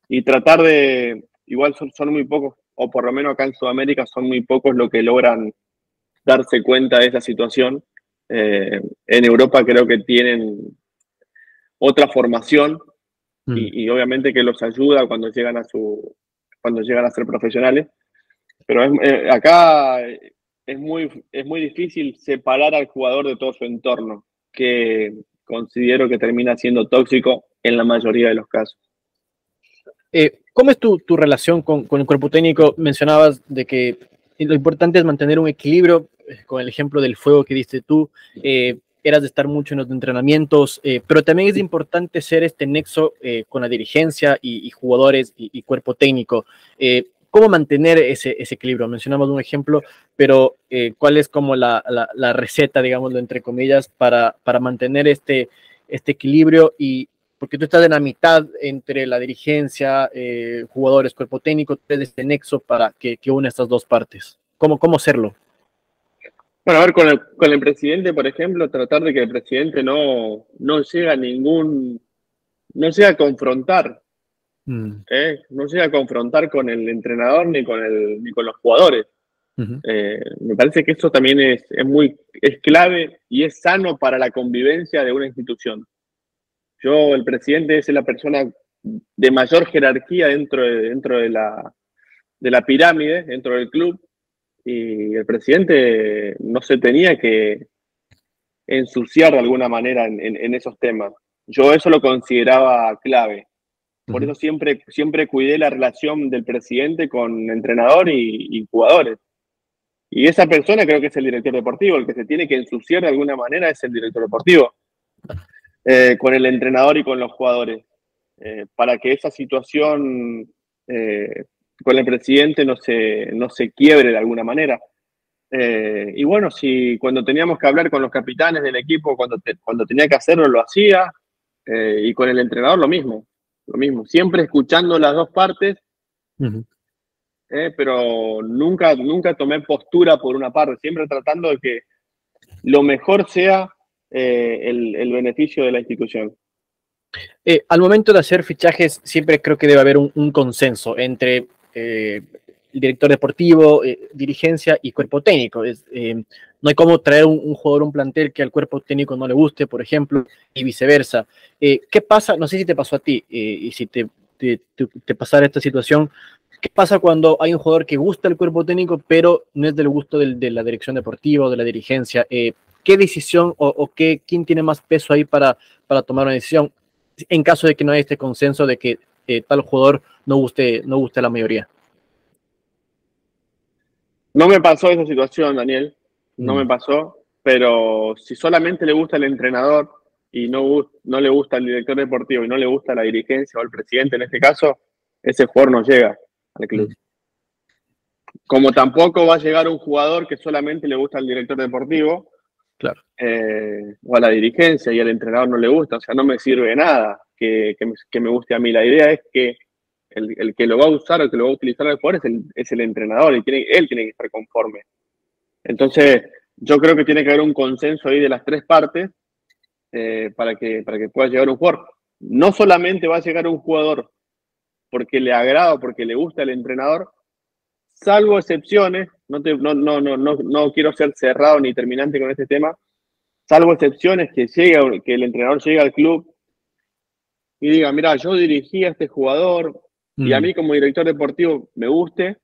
y, tratar de, igual son, muy pocos, o por lo menos acá en Sudamérica son muy pocos los que logran darse cuenta de esa situación. Eh, en Europa creo que tienen otra formación mm. y, obviamente que los ayuda cuando llegan a su cuando llegan a ser profesionales. Pero eh, acá es muy, es muy difícil separar al jugador de todo su entorno, que considero que termina siendo tóxico en la mayoría de los casos. Eh, ¿Cómo es tu, tu relación con, con, el cuerpo técnico? Mencionabas de que lo importante es mantener un equilibrio, eh, con el ejemplo del fuego que diste tú, eh, eras de estar mucho en los entrenamientos, pero también es importante ser este nexo con la dirigencia y, jugadores y, y, cuerpo técnico cómo mantener ese, equilibrio. Mencionamos un ejemplo, pero eh, ¿cuál es como la, receta, digámoslo entre comillas, para, para mantener este, este equilibrio? Y porque tú estás en la mitad entre la dirigencia, eh, jugadores, cuerpo técnico, de este nexo para que, que une estas dos partes. ¿Cómo, cómo hacerlo? Bueno, a ver, con el, con el presidente, por ejemplo, tratar de que el presidente no, no llegue a ningún, no llegue a confrontar Mm. ¿Eh? No se a confrontar con el entrenador ni con, el, ni con los jugadores. Eh, me parece que eso también es, muy es clave y es sano para la convivencia de una institución. Yo, el presidente es la persona de mayor jerarquía dentro de, dentro de, la, de la pirámide, dentro del club, y el presidente no se tenía que ensuciar de alguna manera en esos temas. Yo eso lo consideraba clave. Por eso siempre, siempre cuidé la relación del presidente con entrenador y, jugadores. Y esa persona creo que es el director deportivo, el que se tiene que ensuciar de alguna manera es el director deportivo, eh, con el entrenador y con los jugadores, eh, para que esa situación eh, con el presidente no se, no se quiebre de alguna manera. y bueno, si cuando teníamos que hablar con los capitanes del equipo, cuando, cuando tenía que hacerlo, lo hacía, y con el entrenador lo mismo lo mismo, siempre escuchando las dos partes, eh, pero nunca, nunca tomé postura por una parte, siempre tratando de que lo mejor sea eh, el, beneficio de la institución. Eh, al momento de hacer fichajes, siempre creo que debe haber un, consenso entre eh, director deportivo, eh, dirigencia y cuerpo técnico. no hay como traer un, jugador, un plantel que al cuerpo técnico no le guste, por ejemplo, y viceversa. ¿Qué pasa? No sé si te pasó a ti y si te, te, te, pasara esta situación. ¿Qué pasa cuando hay un jugador que gusta el cuerpo técnico, pero no es del gusto de la dirección deportiva o de la dirigencia? ¿Qué decisión o, qué, quién tiene más peso ahí para, para tomar una decisión? en caso de que no haya este consenso de que eh, tal jugador no guste, no guste a la mayoría. No me pasó esa situación, Daniel. No me mm. pasó. Pero si solamente le gusta el entrenador y no, no le gusta el director deportivo y no le gusta la dirigencia o el presidente en este caso, ese jugador no llega al club. Mm. Como tampoco va a llegar un jugador que solamente le gusta al director deportivo Claro. Eh, o a la dirigencia y al entrenador no le gusta, o sea, no me sirve de nada que, me, guste a mí. La idea es que el, que lo va a usar o el que lo va a utilizar al jugador es el, es el entrenador y tiene, él tiene que estar conforme. Entonces, yo creo que tiene que haber un consenso ahí de las tres partes eh, para, que, para que pueda llegar un jugador. No solamente va a llegar un jugador porque le agrada o porque le gusta el entrenador, salvo excepciones, no, no, no, no, no, quiero ser cerrado ni terminante con este tema, salvo excepciones que, llega, que el entrenador llega al club y diga, mira, yo dirigí a este jugador y a mm. mí como director deportivo me guste,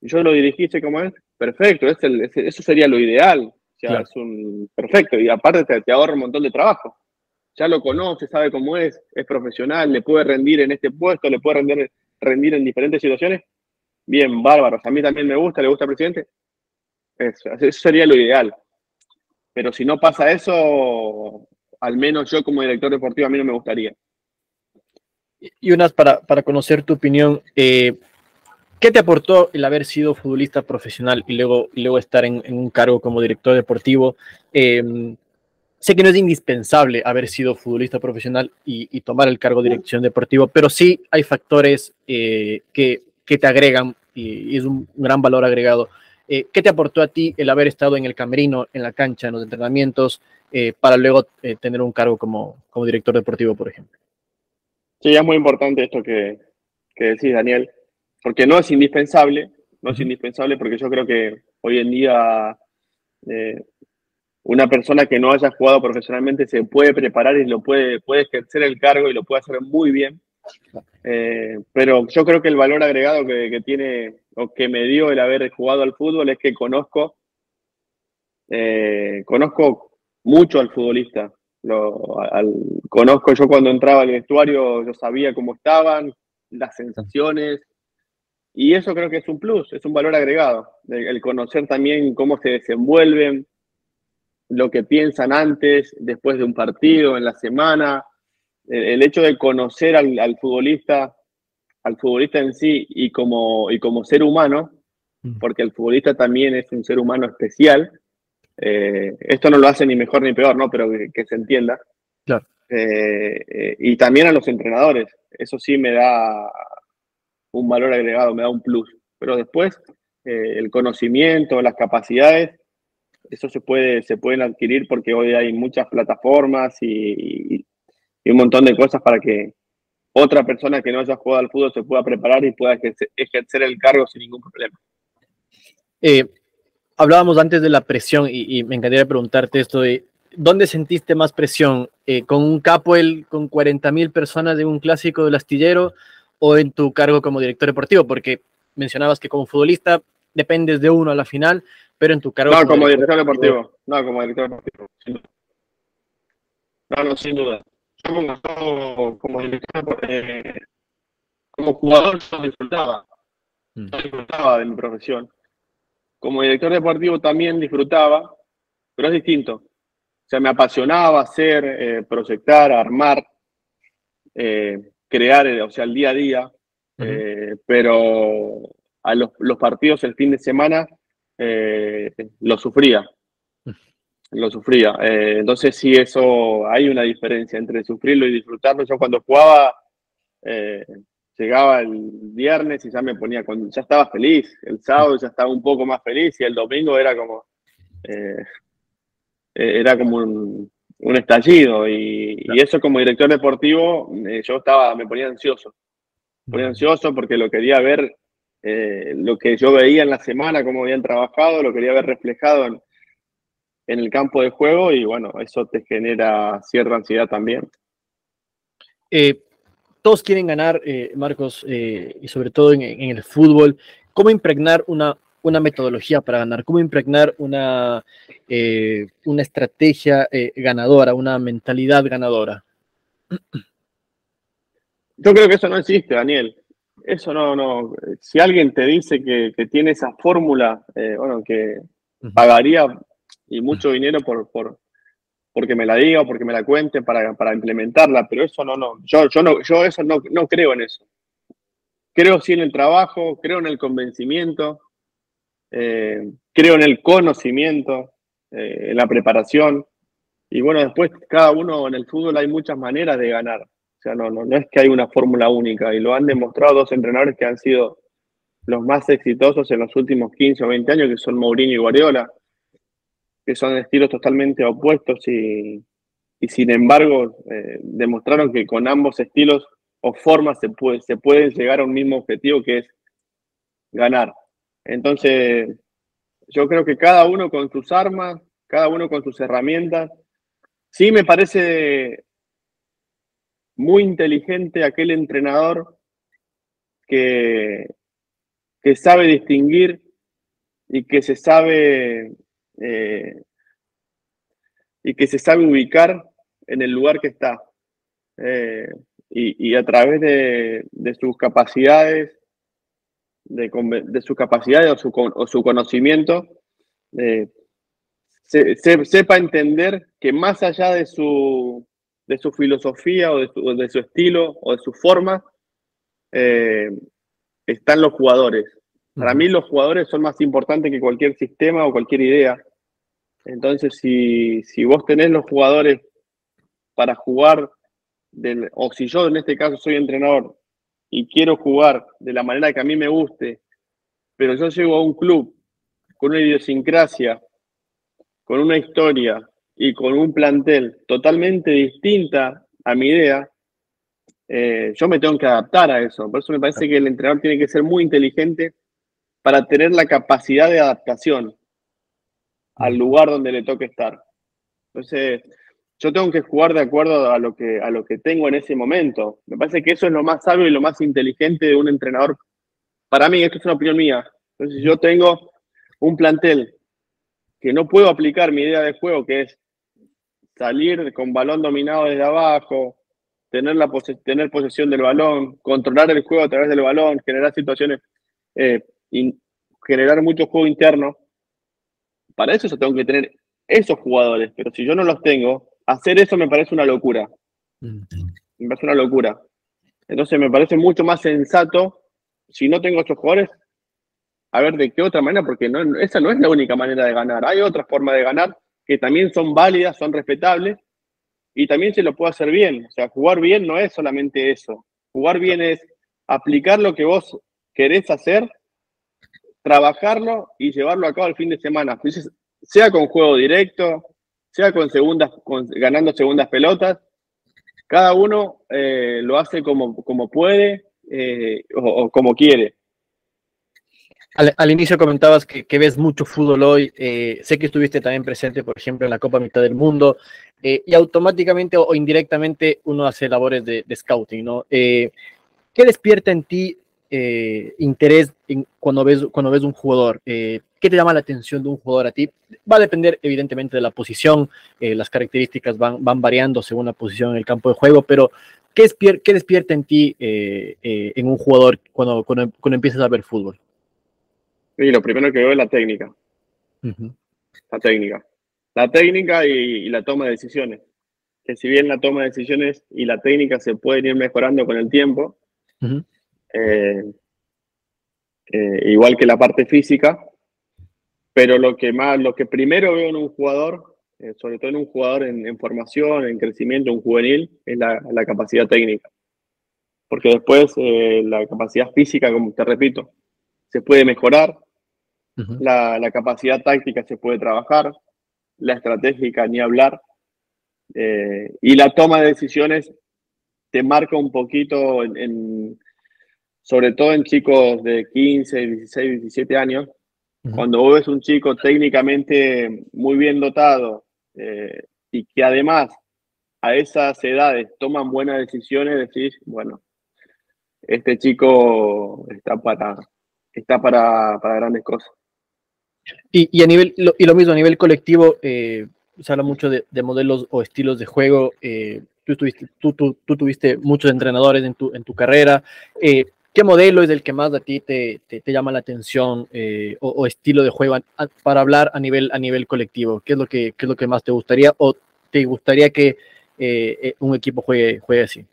yo lo dirigiste como es, perfecto, es eso sería lo ideal, o sea, es un perfecto, y aparte te, te ahorra un montón de trabajo. Ya lo conoce, sabe cómo es, es profesional, le puede rendir en este puesto, le puede rendir, rendir en diferentes situaciones bien, bárbaros. A mí también me gusta, le gusta al presidente. Eso, sería lo ideal. Pero si no pasa eso, al menos yo como director deportivo a mí no me gustaría. Y unas para, para conocer tu opinión, eh, ¿qué te aportó el haber sido futbolista profesional y luego, luego estar en, un cargo como director deportivo? Em, sé que no es indispensable haber sido futbolista profesional y, tomar el cargo de dirección deportivo, pero sí hay factores eh, que que te agregan y, es un gran valor agregado. Eh, ¿Qué te aportó a ti el haber estado en el camerino, en la cancha, en los entrenamientos, para luego tener un cargo como, como director deportivo, por ejemplo? Sí, es muy importante esto que, que decís, Daniel, porque no es indispensable, no es indispensable porque yo creo que hoy en día una persona que no haya jugado profesionalmente se puede preparar y lo puede, puede ejercer el cargo y lo puede hacer muy bien. Eh, pero yo creo que el valor agregado que, tiene o que me dio el haber jugado al fútbol es que conozco, eh, conozco mucho al futbolista. Lo, conozco yo cuando entraba al vestuario, yo sabía cómo estaban, las sensaciones, y eso creo que es un plus, es un valor agregado, el conocer también cómo se desenvuelven, lo que piensan antes, después de un partido, en la semana, el, hecho de conocer al, futbolista, al futbolista en sí y como, y como ser humano, mm. porque el futbolista también es un ser humano especial, eh, esto no lo hace ni mejor ni peor, ¿no? Pero que, se entienda. Claro. Eh, eh, y también a los entrenadores, eso sí me da un valor agregado, me da un plus. Pero después, el conocimiento, las capacidades, eso se, puede, se pueden adquirir porque hoy hay muchas plataformas y, y un montón de cosas para que otra persona que no haya jugado al fútbol se pueda preparar y pueda ejercer el cargo sin ningún problema. Eh, hablábamos antes de la presión y, me encantaría preguntarte esto de ¿dónde sentiste más presión? Eh, ¿Con un capo el, con 40 mil personas de un clásico del astillero o en tu cargo como director deportivo? Porque mencionabas que como futbolista dependes de uno a la final, pero en tu cargo... No, como, director deportivo. No, como director deportivo. No, no, sin duda yo como, eh, como jugador yo disfrutaba, mm. yo disfrutaba de mi profesión. Como director deportivo también disfrutaba, pero es distinto. O sea, me apasionaba hacer, eh, proyectar, armar, eh, crear, o sea, el día a día. pero a los, los, partidos el fin de semana lo sufría lo sufría. Eh, entonces sí, eso, hay una diferencia entre sufrirlo y disfrutarlo. Yo cuando jugaba, eh, llegaba el viernes y ya me ponía, con, ya estaba feliz. El sábado ya estaba un poco más feliz y el domingo era como, eh, era como un, un estallido y, eso como director deportivo eh, yo estaba, me ponía ansioso. Me ponía ansioso porque lo quería ver, eh, lo que yo veía en la semana, cómo habían trabajado, lo quería ver reflejado en, el campo de juego y bueno, eso te genera cierta ansiedad también. Eh, todos quieren ganar, Marcos, y sobre todo en, en el fútbol. ¿Cómo impregnar una una metodología para ganar, cómo impregnar una, eh, una estrategia eh, ganadora, una mentalidad ganadora. Yo creo que eso no existe, Daniel. Eso no, no. Si alguien te dice que, tiene esa fórmula, eh, bueno, que pagaría y mucho dinero por, por, porque me la diga o porque me la cuente para, para implementarla, pero eso no, no. Yo, yo no, yo eso no, no creo en eso. Creo sí en el trabajo, creo en el convencimiento, eh, creo en el conocimiento, eh, en la preparación. Y bueno, después cada uno en el fútbol hay muchas maneras de ganar. O sea, no, no, no es que hay una fórmula única y lo han demostrado dos entrenadores que han sido los más exitosos en los últimos 15 o 20 años, que son Mourinho y Guardiola, que son estilos totalmente opuestos y, y sin embargo eh, demostraron que con ambos estilos o formas se puede, se llegar a un mismo objetivo que es ganar. Entonces, yo creo que cada uno con sus armas, cada uno con sus herramientas. Sí me parece muy inteligente aquel entrenador que, que sabe distinguir y que se sabe eh, y que se sabe ubicar en el lugar que está. Eh, y, a través de, de sus capacidades de, su capacidad o su, o su conocimiento, eh, sepa entender que más allá de su, de su filosofía o de su, de su estilo o de su forma, eh, están los jugadores. Para mí los jugadores son más importantes que cualquier sistema o cualquier idea. Entonces, si, vos tenés los jugadores para jugar, o si yo en este caso soy entrenador y quiero jugar de la manera que a mí me guste, pero yo llego a un club con una idiosincrasia, con una historia y con un plantel totalmente distinta a mi idea, eh, yo me tengo que adaptar a eso. Por eso me parece que el entrenador tiene que ser muy inteligente para tener la capacidad de adaptación al lugar donde le toque estar. Entonces, yo tengo que jugar de acuerdo a lo que, a lo que tengo en ese momento. Me parece que eso es lo más sabio y lo más inteligente de un entrenador. Para mí, esto es una opinión mía. Entonces, yo tengo un plantel que no puedo aplicar mi idea de juego, que es salir con balón dominado desde abajo, tener, la tener posesión del balón, controlar el juego a través del balón, generar situaciones, eh, y generar mucho juego interno. Para eso yo tengo que tener esos jugadores, pero si yo no los tengo, hacer eso me parece una locura. Me parece una locura. Entonces me parece mucho más sensato, si no tengo estos jugadores, a ver de qué otra manera, porque no, esa no es la única manera de ganar. Hay otras formas de ganar que también son válidas, son respetables, y también se lo puede hacer bien. O sea, jugar bien no es solamente eso. Jugar bien es aplicar lo que vos querés hacer, trabajarlo y llevarlo a cabo el fin de semana. Sea con juego directo, sea con segundas, ganando segundas pelotas. Cada uno eh, lo hace como, como puede eh, o, como quiere. Al, inicio comentabas que, ves mucho fútbol hoy. Eh, sé que estuviste también presente, por ejemplo, en la Copa Mitad del Mundo. y automáticamente o, indirectamente uno hace labores de, de scouting, ¿no? ¿Qué despierta en ti eh, interés en, cuando, ves, cuando ves un jugador? Eh, ¿Qué te llama la atención de un jugador a ti? Va a depender evidentemente de la posición, eh, las características van, van variando según la posición en el campo de juego, pero ¿qué, qué despierta en ti en un jugador cuando, cuando, empiezas a ver fútbol? Y lo primero que veo es la técnica. La técnica. La técnica y, la toma de decisiones. Que si bien la toma de decisiones y la técnica se pueden ir mejorando con el tiempo, eh, eh, igual que la parte física, pero lo que más, lo que primero veo en un jugador, eh, sobre todo en un jugador en, formación, en crecimiento, un juvenil, es la, capacidad técnica. Porque después la capacidad física, como te repito, se puede mejorar, la, la, capacidad táctica se puede trabajar, la estratégica ni hablar, Eh, y la toma de decisiones te marca un poquito, en, sobre todo en chicos de 15, 16, 17 años, cuando vos ves un chico técnicamente muy bien dotado eh, y que además a esas edades toman buenas decisiones, decís, bueno, este chico está para, está para, para grandes cosas. Y, y, a nivel, lo, y lo mismo a nivel colectivo, eh, se habla mucho de, de, modelos o estilos de juego. Eh, tú, tuviste, tú, tú, tú, tuviste muchos entrenadores en tu, en tu carrera. Eh, ¿Qué modelo es el que más a ti te, te, te llama la atención eh, o, o, estilo de juego a, para hablar a nivel, a nivel colectivo? ¿Qué es, lo que, ¿Qué es lo que más te gustaría o te gustaría que eh, un equipo juegue, juegue así?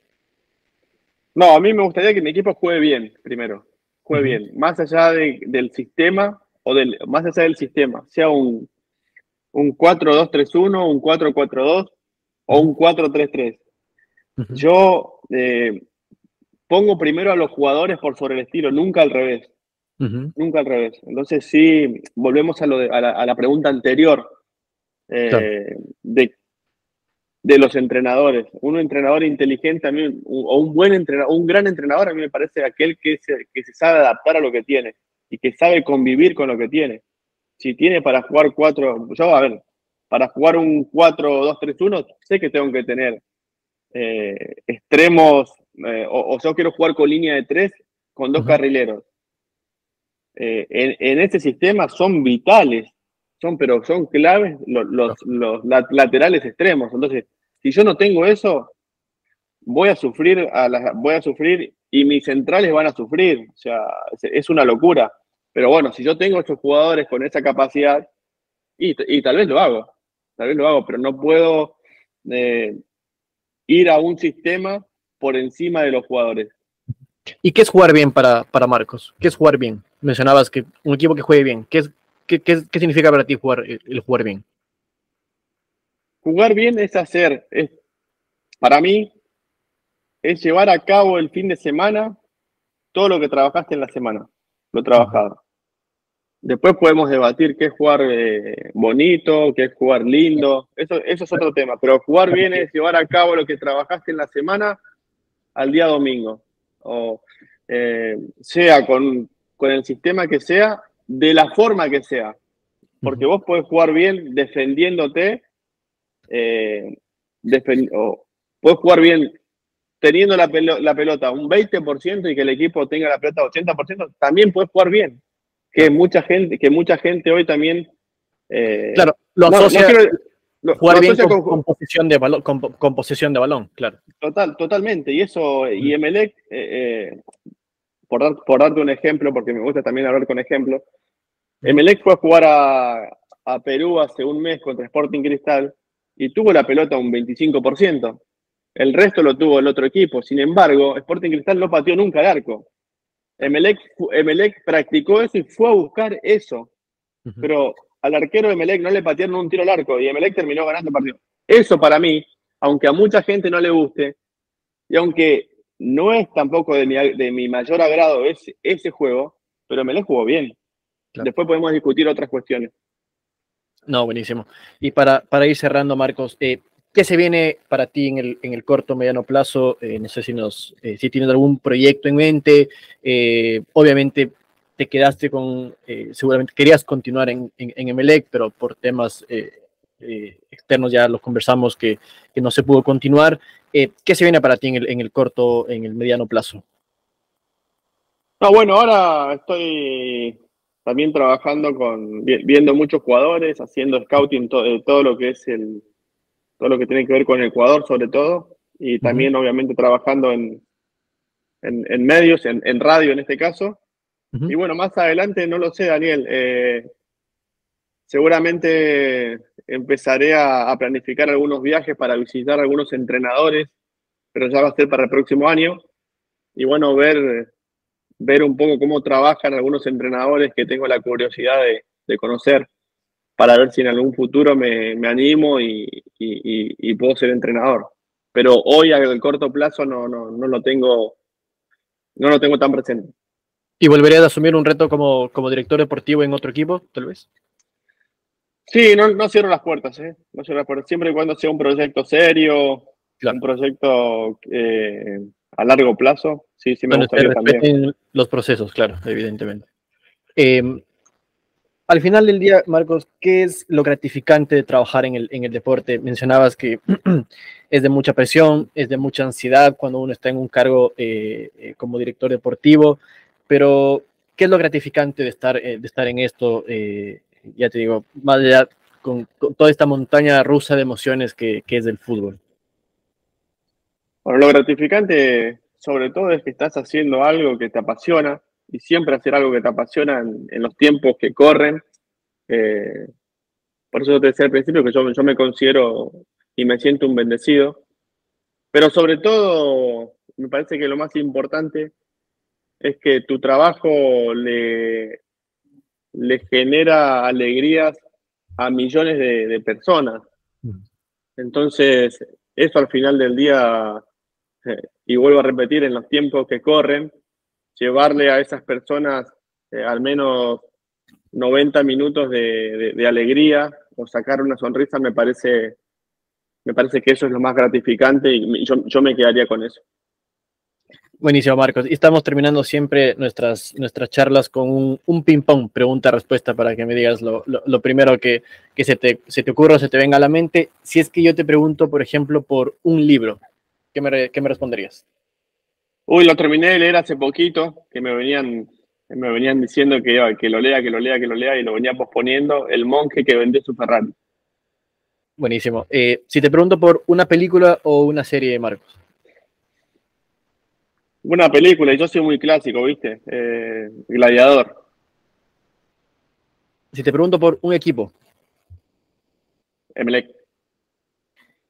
No, a mí me gustaría que mi equipo juegue bien, primero. Juegue uh -huh. bien. Más allá de, del sistema, o del, más allá del sistema, sea un, un 4-2-3-1, un 4-4-2 o un 4-3-3. Uh -huh. Yo eh, pongo primero a los jugadores por sobre el estilo, nunca al revés. Uh -huh. Nunca al revés. Entonces, sí, volvemos a, lo de, a, la, a la, pregunta anterior eh, claro. de de los entrenadores. Un entrenador inteligente a mí, o un buen entrenador, un gran entrenador a mí me parece aquel que se, que se sabe adaptar a lo que tiene y que sabe convivir con lo que tiene. Si tiene para jugar cuatro, yo a ver, para jugar un 4-2-3-1, sé que tengo que tener eh, extremos, eh, o, o, yo quiero jugar con línea de tres con dos uh -huh. carrileros. Eh, en, en, este sistema son vitales, son, pero son claves los, los, los laterales extremos. Entonces, si yo no tengo eso, voy a sufrir, a voy a sufrir y mis centrales van a sufrir. O sea, es una locura. Pero bueno, si yo tengo estos jugadores con esa capacidad, y, y tal vez lo hago, tal vez lo hago, pero no puedo eh, ir a un sistema por encima de los jugadores. ¿Y qué es jugar bien para, para Marcos? ¿Qué es jugar bien? Mencionabas que un equipo que juegue bien. ¿Qué, es, qué, qué, qué significa para ti jugar, el jugar bien? Jugar bien es hacer, es, para mí, es llevar a cabo el fin de semana todo lo que trabajaste en la semana, lo trabajado. Después podemos debatir qué es jugar eh, bonito, qué es jugar lindo, eso, eso es otro tema, pero jugar bien es llevar a cabo lo que trabajaste en la semana al día domingo, o eh, sea con, con el sistema que sea, de la forma que sea, porque vos podés jugar bien defendiéndote eh, o puedes jugar bien teniendo la, pelo la, pelota un 20% y que el equipo tenga la pelota 80%, también puedes jugar bien. Que mucha gente, que mucha gente hoy también. Eh, claro, lo asocia, no, no quiero, lo, jugar bien con, posesión de balón, con, de balón, claro. Total, totalmente. Y eso, y Emelec, eh, eh, por, dar, por darte un ejemplo, porque me gusta también hablar con ejemplos, Emelec fue a jugar a, a Perú hace un mes contra Sporting Cristal y tuvo la pelota un 25%. El resto lo tuvo el otro equipo. Sin embargo, Sporting Cristal no pateó nunca el arco. Emelec, Emelec practicó eso y fue a buscar eso. Uh -huh. Pero al arquero de Emelec no le patearon un tiro al arco y Emelec terminó ganando el partido. Eso para mí, aunque a mucha gente no le guste, y aunque no es tampoco de mi, de mi mayor agrado ese, ese juego, pero Emelec jugó bien. Claro. Después podemos discutir otras cuestiones. No, buenísimo. Y para, para ir cerrando, Marcos, eh, ¿qué se viene para ti en el, en el corto, mediano plazo? Eh, no sé si, nos, eh, si tienes algún proyecto en mente. Obviamente te quedaste con, eh, seguramente querías continuar en, en, en Emelec, pero por temas eh, externos ya los conversamos que, que, no se pudo continuar. ¿Qué se viene para ti en el, en el corto, en el mediano plazo? No, bueno, ahora estoy también trabajando con, viendo muchos jugadores, haciendo scouting, todo, todo lo que es el, todo lo que tiene que ver con el Ecuador sobre todo, y también uh -huh. obviamente trabajando en, en, en medios, en, radio en este caso. Y bueno, más adelante, no lo sé, Daniel, eh, seguramente empezaré a, a, planificar algunos viajes para visitar algunos entrenadores, pero ya va a ser para el próximo año. Y bueno, ver ver un poco cómo trabajan algunos entrenadores que tengo la curiosidad de, conocer para ver si en algún futuro me, me animo y, y, y, puedo ser entrenador. Pero hoy a corto plazo no, no, no, lo tengo no lo tengo tan presente. ¿Y volverías a asumir un reto como, como director deportivo en otro equipo, tal vez? Sí, no, no cierro las puertas, ¿eh? No cierro las puertas. Siempre y cuando sea un proyecto serio, un proyecto eh, a largo plazo, sí, sí me gustaría también. los procesos, claro, evidentemente. Eh, al final del día, Marcos, ¿qué es lo gratificante de trabajar en el, en el deporte? Mencionabas que es de mucha presión, es de mucha ansiedad cuando uno está en un cargo eh, como director deportivo, pero ¿qué es lo gratificante de estar, de estar en esto? ya te digo, más allá con, toda esta montaña rusa de emociones que, que es del fútbol. Bueno, lo gratificante sobre todo es que estás haciendo algo que te apasiona y siempre hacer algo que te apasiona en, los tiempos que corren. Eh, por eso te decía al principio que yo, yo me considero y me siento un bendecido. Pero sobre todo, me parece que lo más importante es que tu trabajo le, le genera alegrías a millones de, personas. Mm. Entonces, eso al final del día, eh, y vuelvo a repetir, en los tiempos que corren, llevarle a esas personas eh, al menos 90 minutos de, alegría o sacar una sonrisa, me parece, me parece que eso es lo más gratificante y yo, yo me quedaría con eso. Buenísimo, Marcos. Y estamos terminando siempre nuestras, nuestras charlas con un, un ping-pong, pregunta-respuesta, para que me digas lo, lo, primero que, que se, te, se te ocurra o se te venga a la mente. Si es que yo te pregunto, por ejemplo, por un libro, ¿qué me, qué me responderías? Uy, lo terminé de leer hace poquito, que me venían, me venían diciendo que, que lo lea, que lo lea, que lo lea, y lo venía posponiendo, El monje que vendió su Ferrari. Buenísimo. Eh, si te pregunto por una película o una serie Marcos. Una película, y yo soy muy clásico, ¿viste? Eh, Gladiador. Si te pregunto por un equipo. Emelec.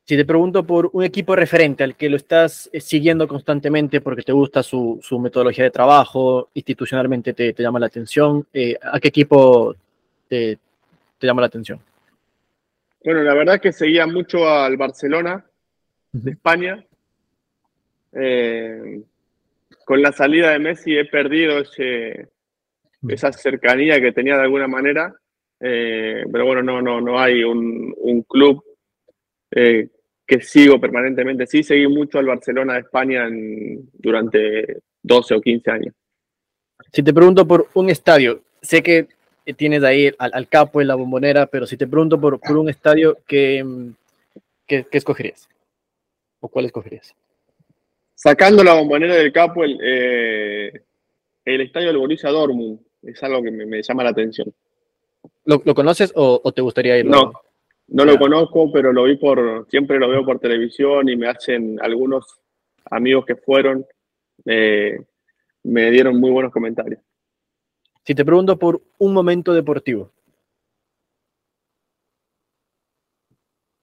Si te pregunto por un equipo referente al que lo estás eh, siguiendo constantemente porque te gusta su, metodología de trabajo, institucionalmente te, llama la atención, eh, ¿a qué equipo te, llama la atención? Bueno, la verdad es que seguía mucho al Barcelona de España. Eh, con la salida de Messi he perdido ese, esa cercanía que tenía de alguna manera, eh, pero bueno, no, no, no hay un, club eh, que sigo permanentemente. Sí, seguí mucho al Barcelona de España durante 12 o 15 años. Si te pregunto por un estadio, sé que tienes ahí al, capo en la bombonera, pero si te pregunto por, por un estadio, ¿qué, qué, qué escogerías? ¿O cuál escogerías? Sacando la bombonera del capo, el, eh, el estadio del Borussia Dortmund es algo que me, llama la atención. ¿Lo, conoces o, te gustaría ir? No, no lo conozco, pero lo vi por, siempre lo veo por televisión y me hacen algunos amigos que fueron, eh, me dieron muy buenos comentarios. Si te pregunto por un momento deportivo.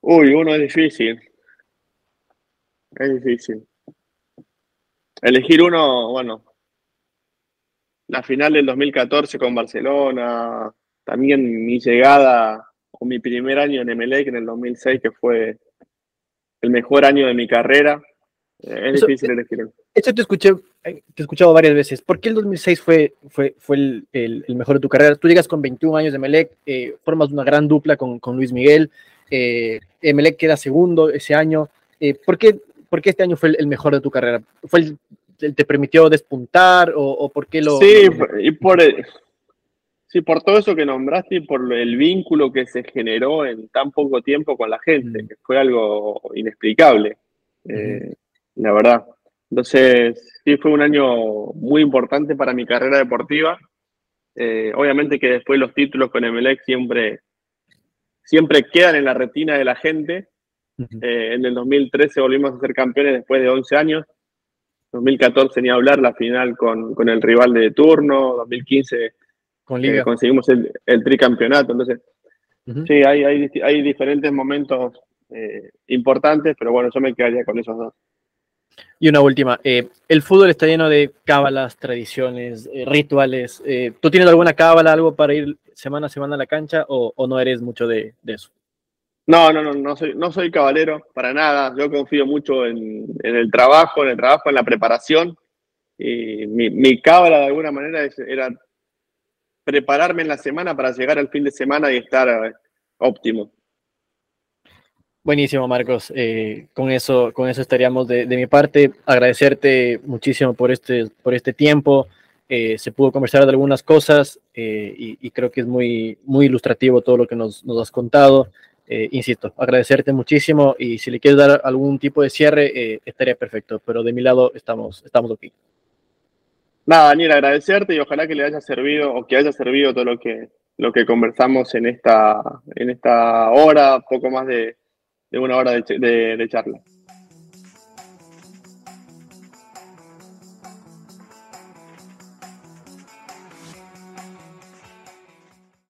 Uy, uno es difícil. Es difícil. Elegir uno, bueno, la final del 2014 con Barcelona, también mi llegada o mi primer año en Emelec en el 2006, que fue el mejor año de mi carrera. Eh, es difícil elegir uno. Esto te escuché, eh, te he escuchado varias veces. ¿Por qué el 2006 fue, fue, fue el, mejor de tu carrera? Tú llegas con 21 años de Emelec, eh, formas una gran dupla con, con Luis Miguel. Eh, Emelec queda segundo ese año. ¿por, qué, ¿Por qué este año fue el mejor de tu carrera? ¿Fue el te permitió despuntar o, por qué lo... Sí, y por, sí, por todo eso que nombraste y por el vínculo que se generó en tan poco tiempo con la gente, mm. que fue algo inexplicable, eh, la verdad. Entonces, sí, fue un año muy importante para mi carrera deportiva. Eh, obviamente que después los títulos con Emelec siempre, siempre quedan en la retina de la gente. Eh, en el 2013 volvimos a ser campeones después de 11 años. 2014 ni hablar la final con, el rival de turno, 2015 con eh, conseguimos el, tricampeonato, entonces sí, hay, hay, diferentes momentos eh, importantes, pero bueno, yo me quedaría con esos dos. Y una última, eh, el fútbol está lleno de cábalas, tradiciones, rituales. ¿Tú tienes alguna cábala, algo para ir semana a semana a la cancha o, no eres mucho de eso? No, no, no, no soy, no soy caballero para nada. Yo confío mucho en, el trabajo, en el trabajo, en la preparación. Y mi, mi cábala de alguna manera era prepararme en la semana para llegar al fin de semana y estar óptimo. Buenísimo, Marcos. Eh, con, eso, con eso estaríamos de, mi parte. Agradecerte muchísimo por este, por este tiempo. Eh, se pudo conversar de algunas cosas eh, y, creo que es muy, muy ilustrativo todo lo que nos has contado. Insisto, agradecerte muchísimo y si le quieres dar algún tipo de cierre, estaría perfecto, pero de mi lado estamos, estamos aquí. Nada, Daniel, agradecerte y ojalá que le haya servido o que haya servido todo lo que, lo que conversamos en esta, en esta hora, poco más de, de una hora de, de, de charla.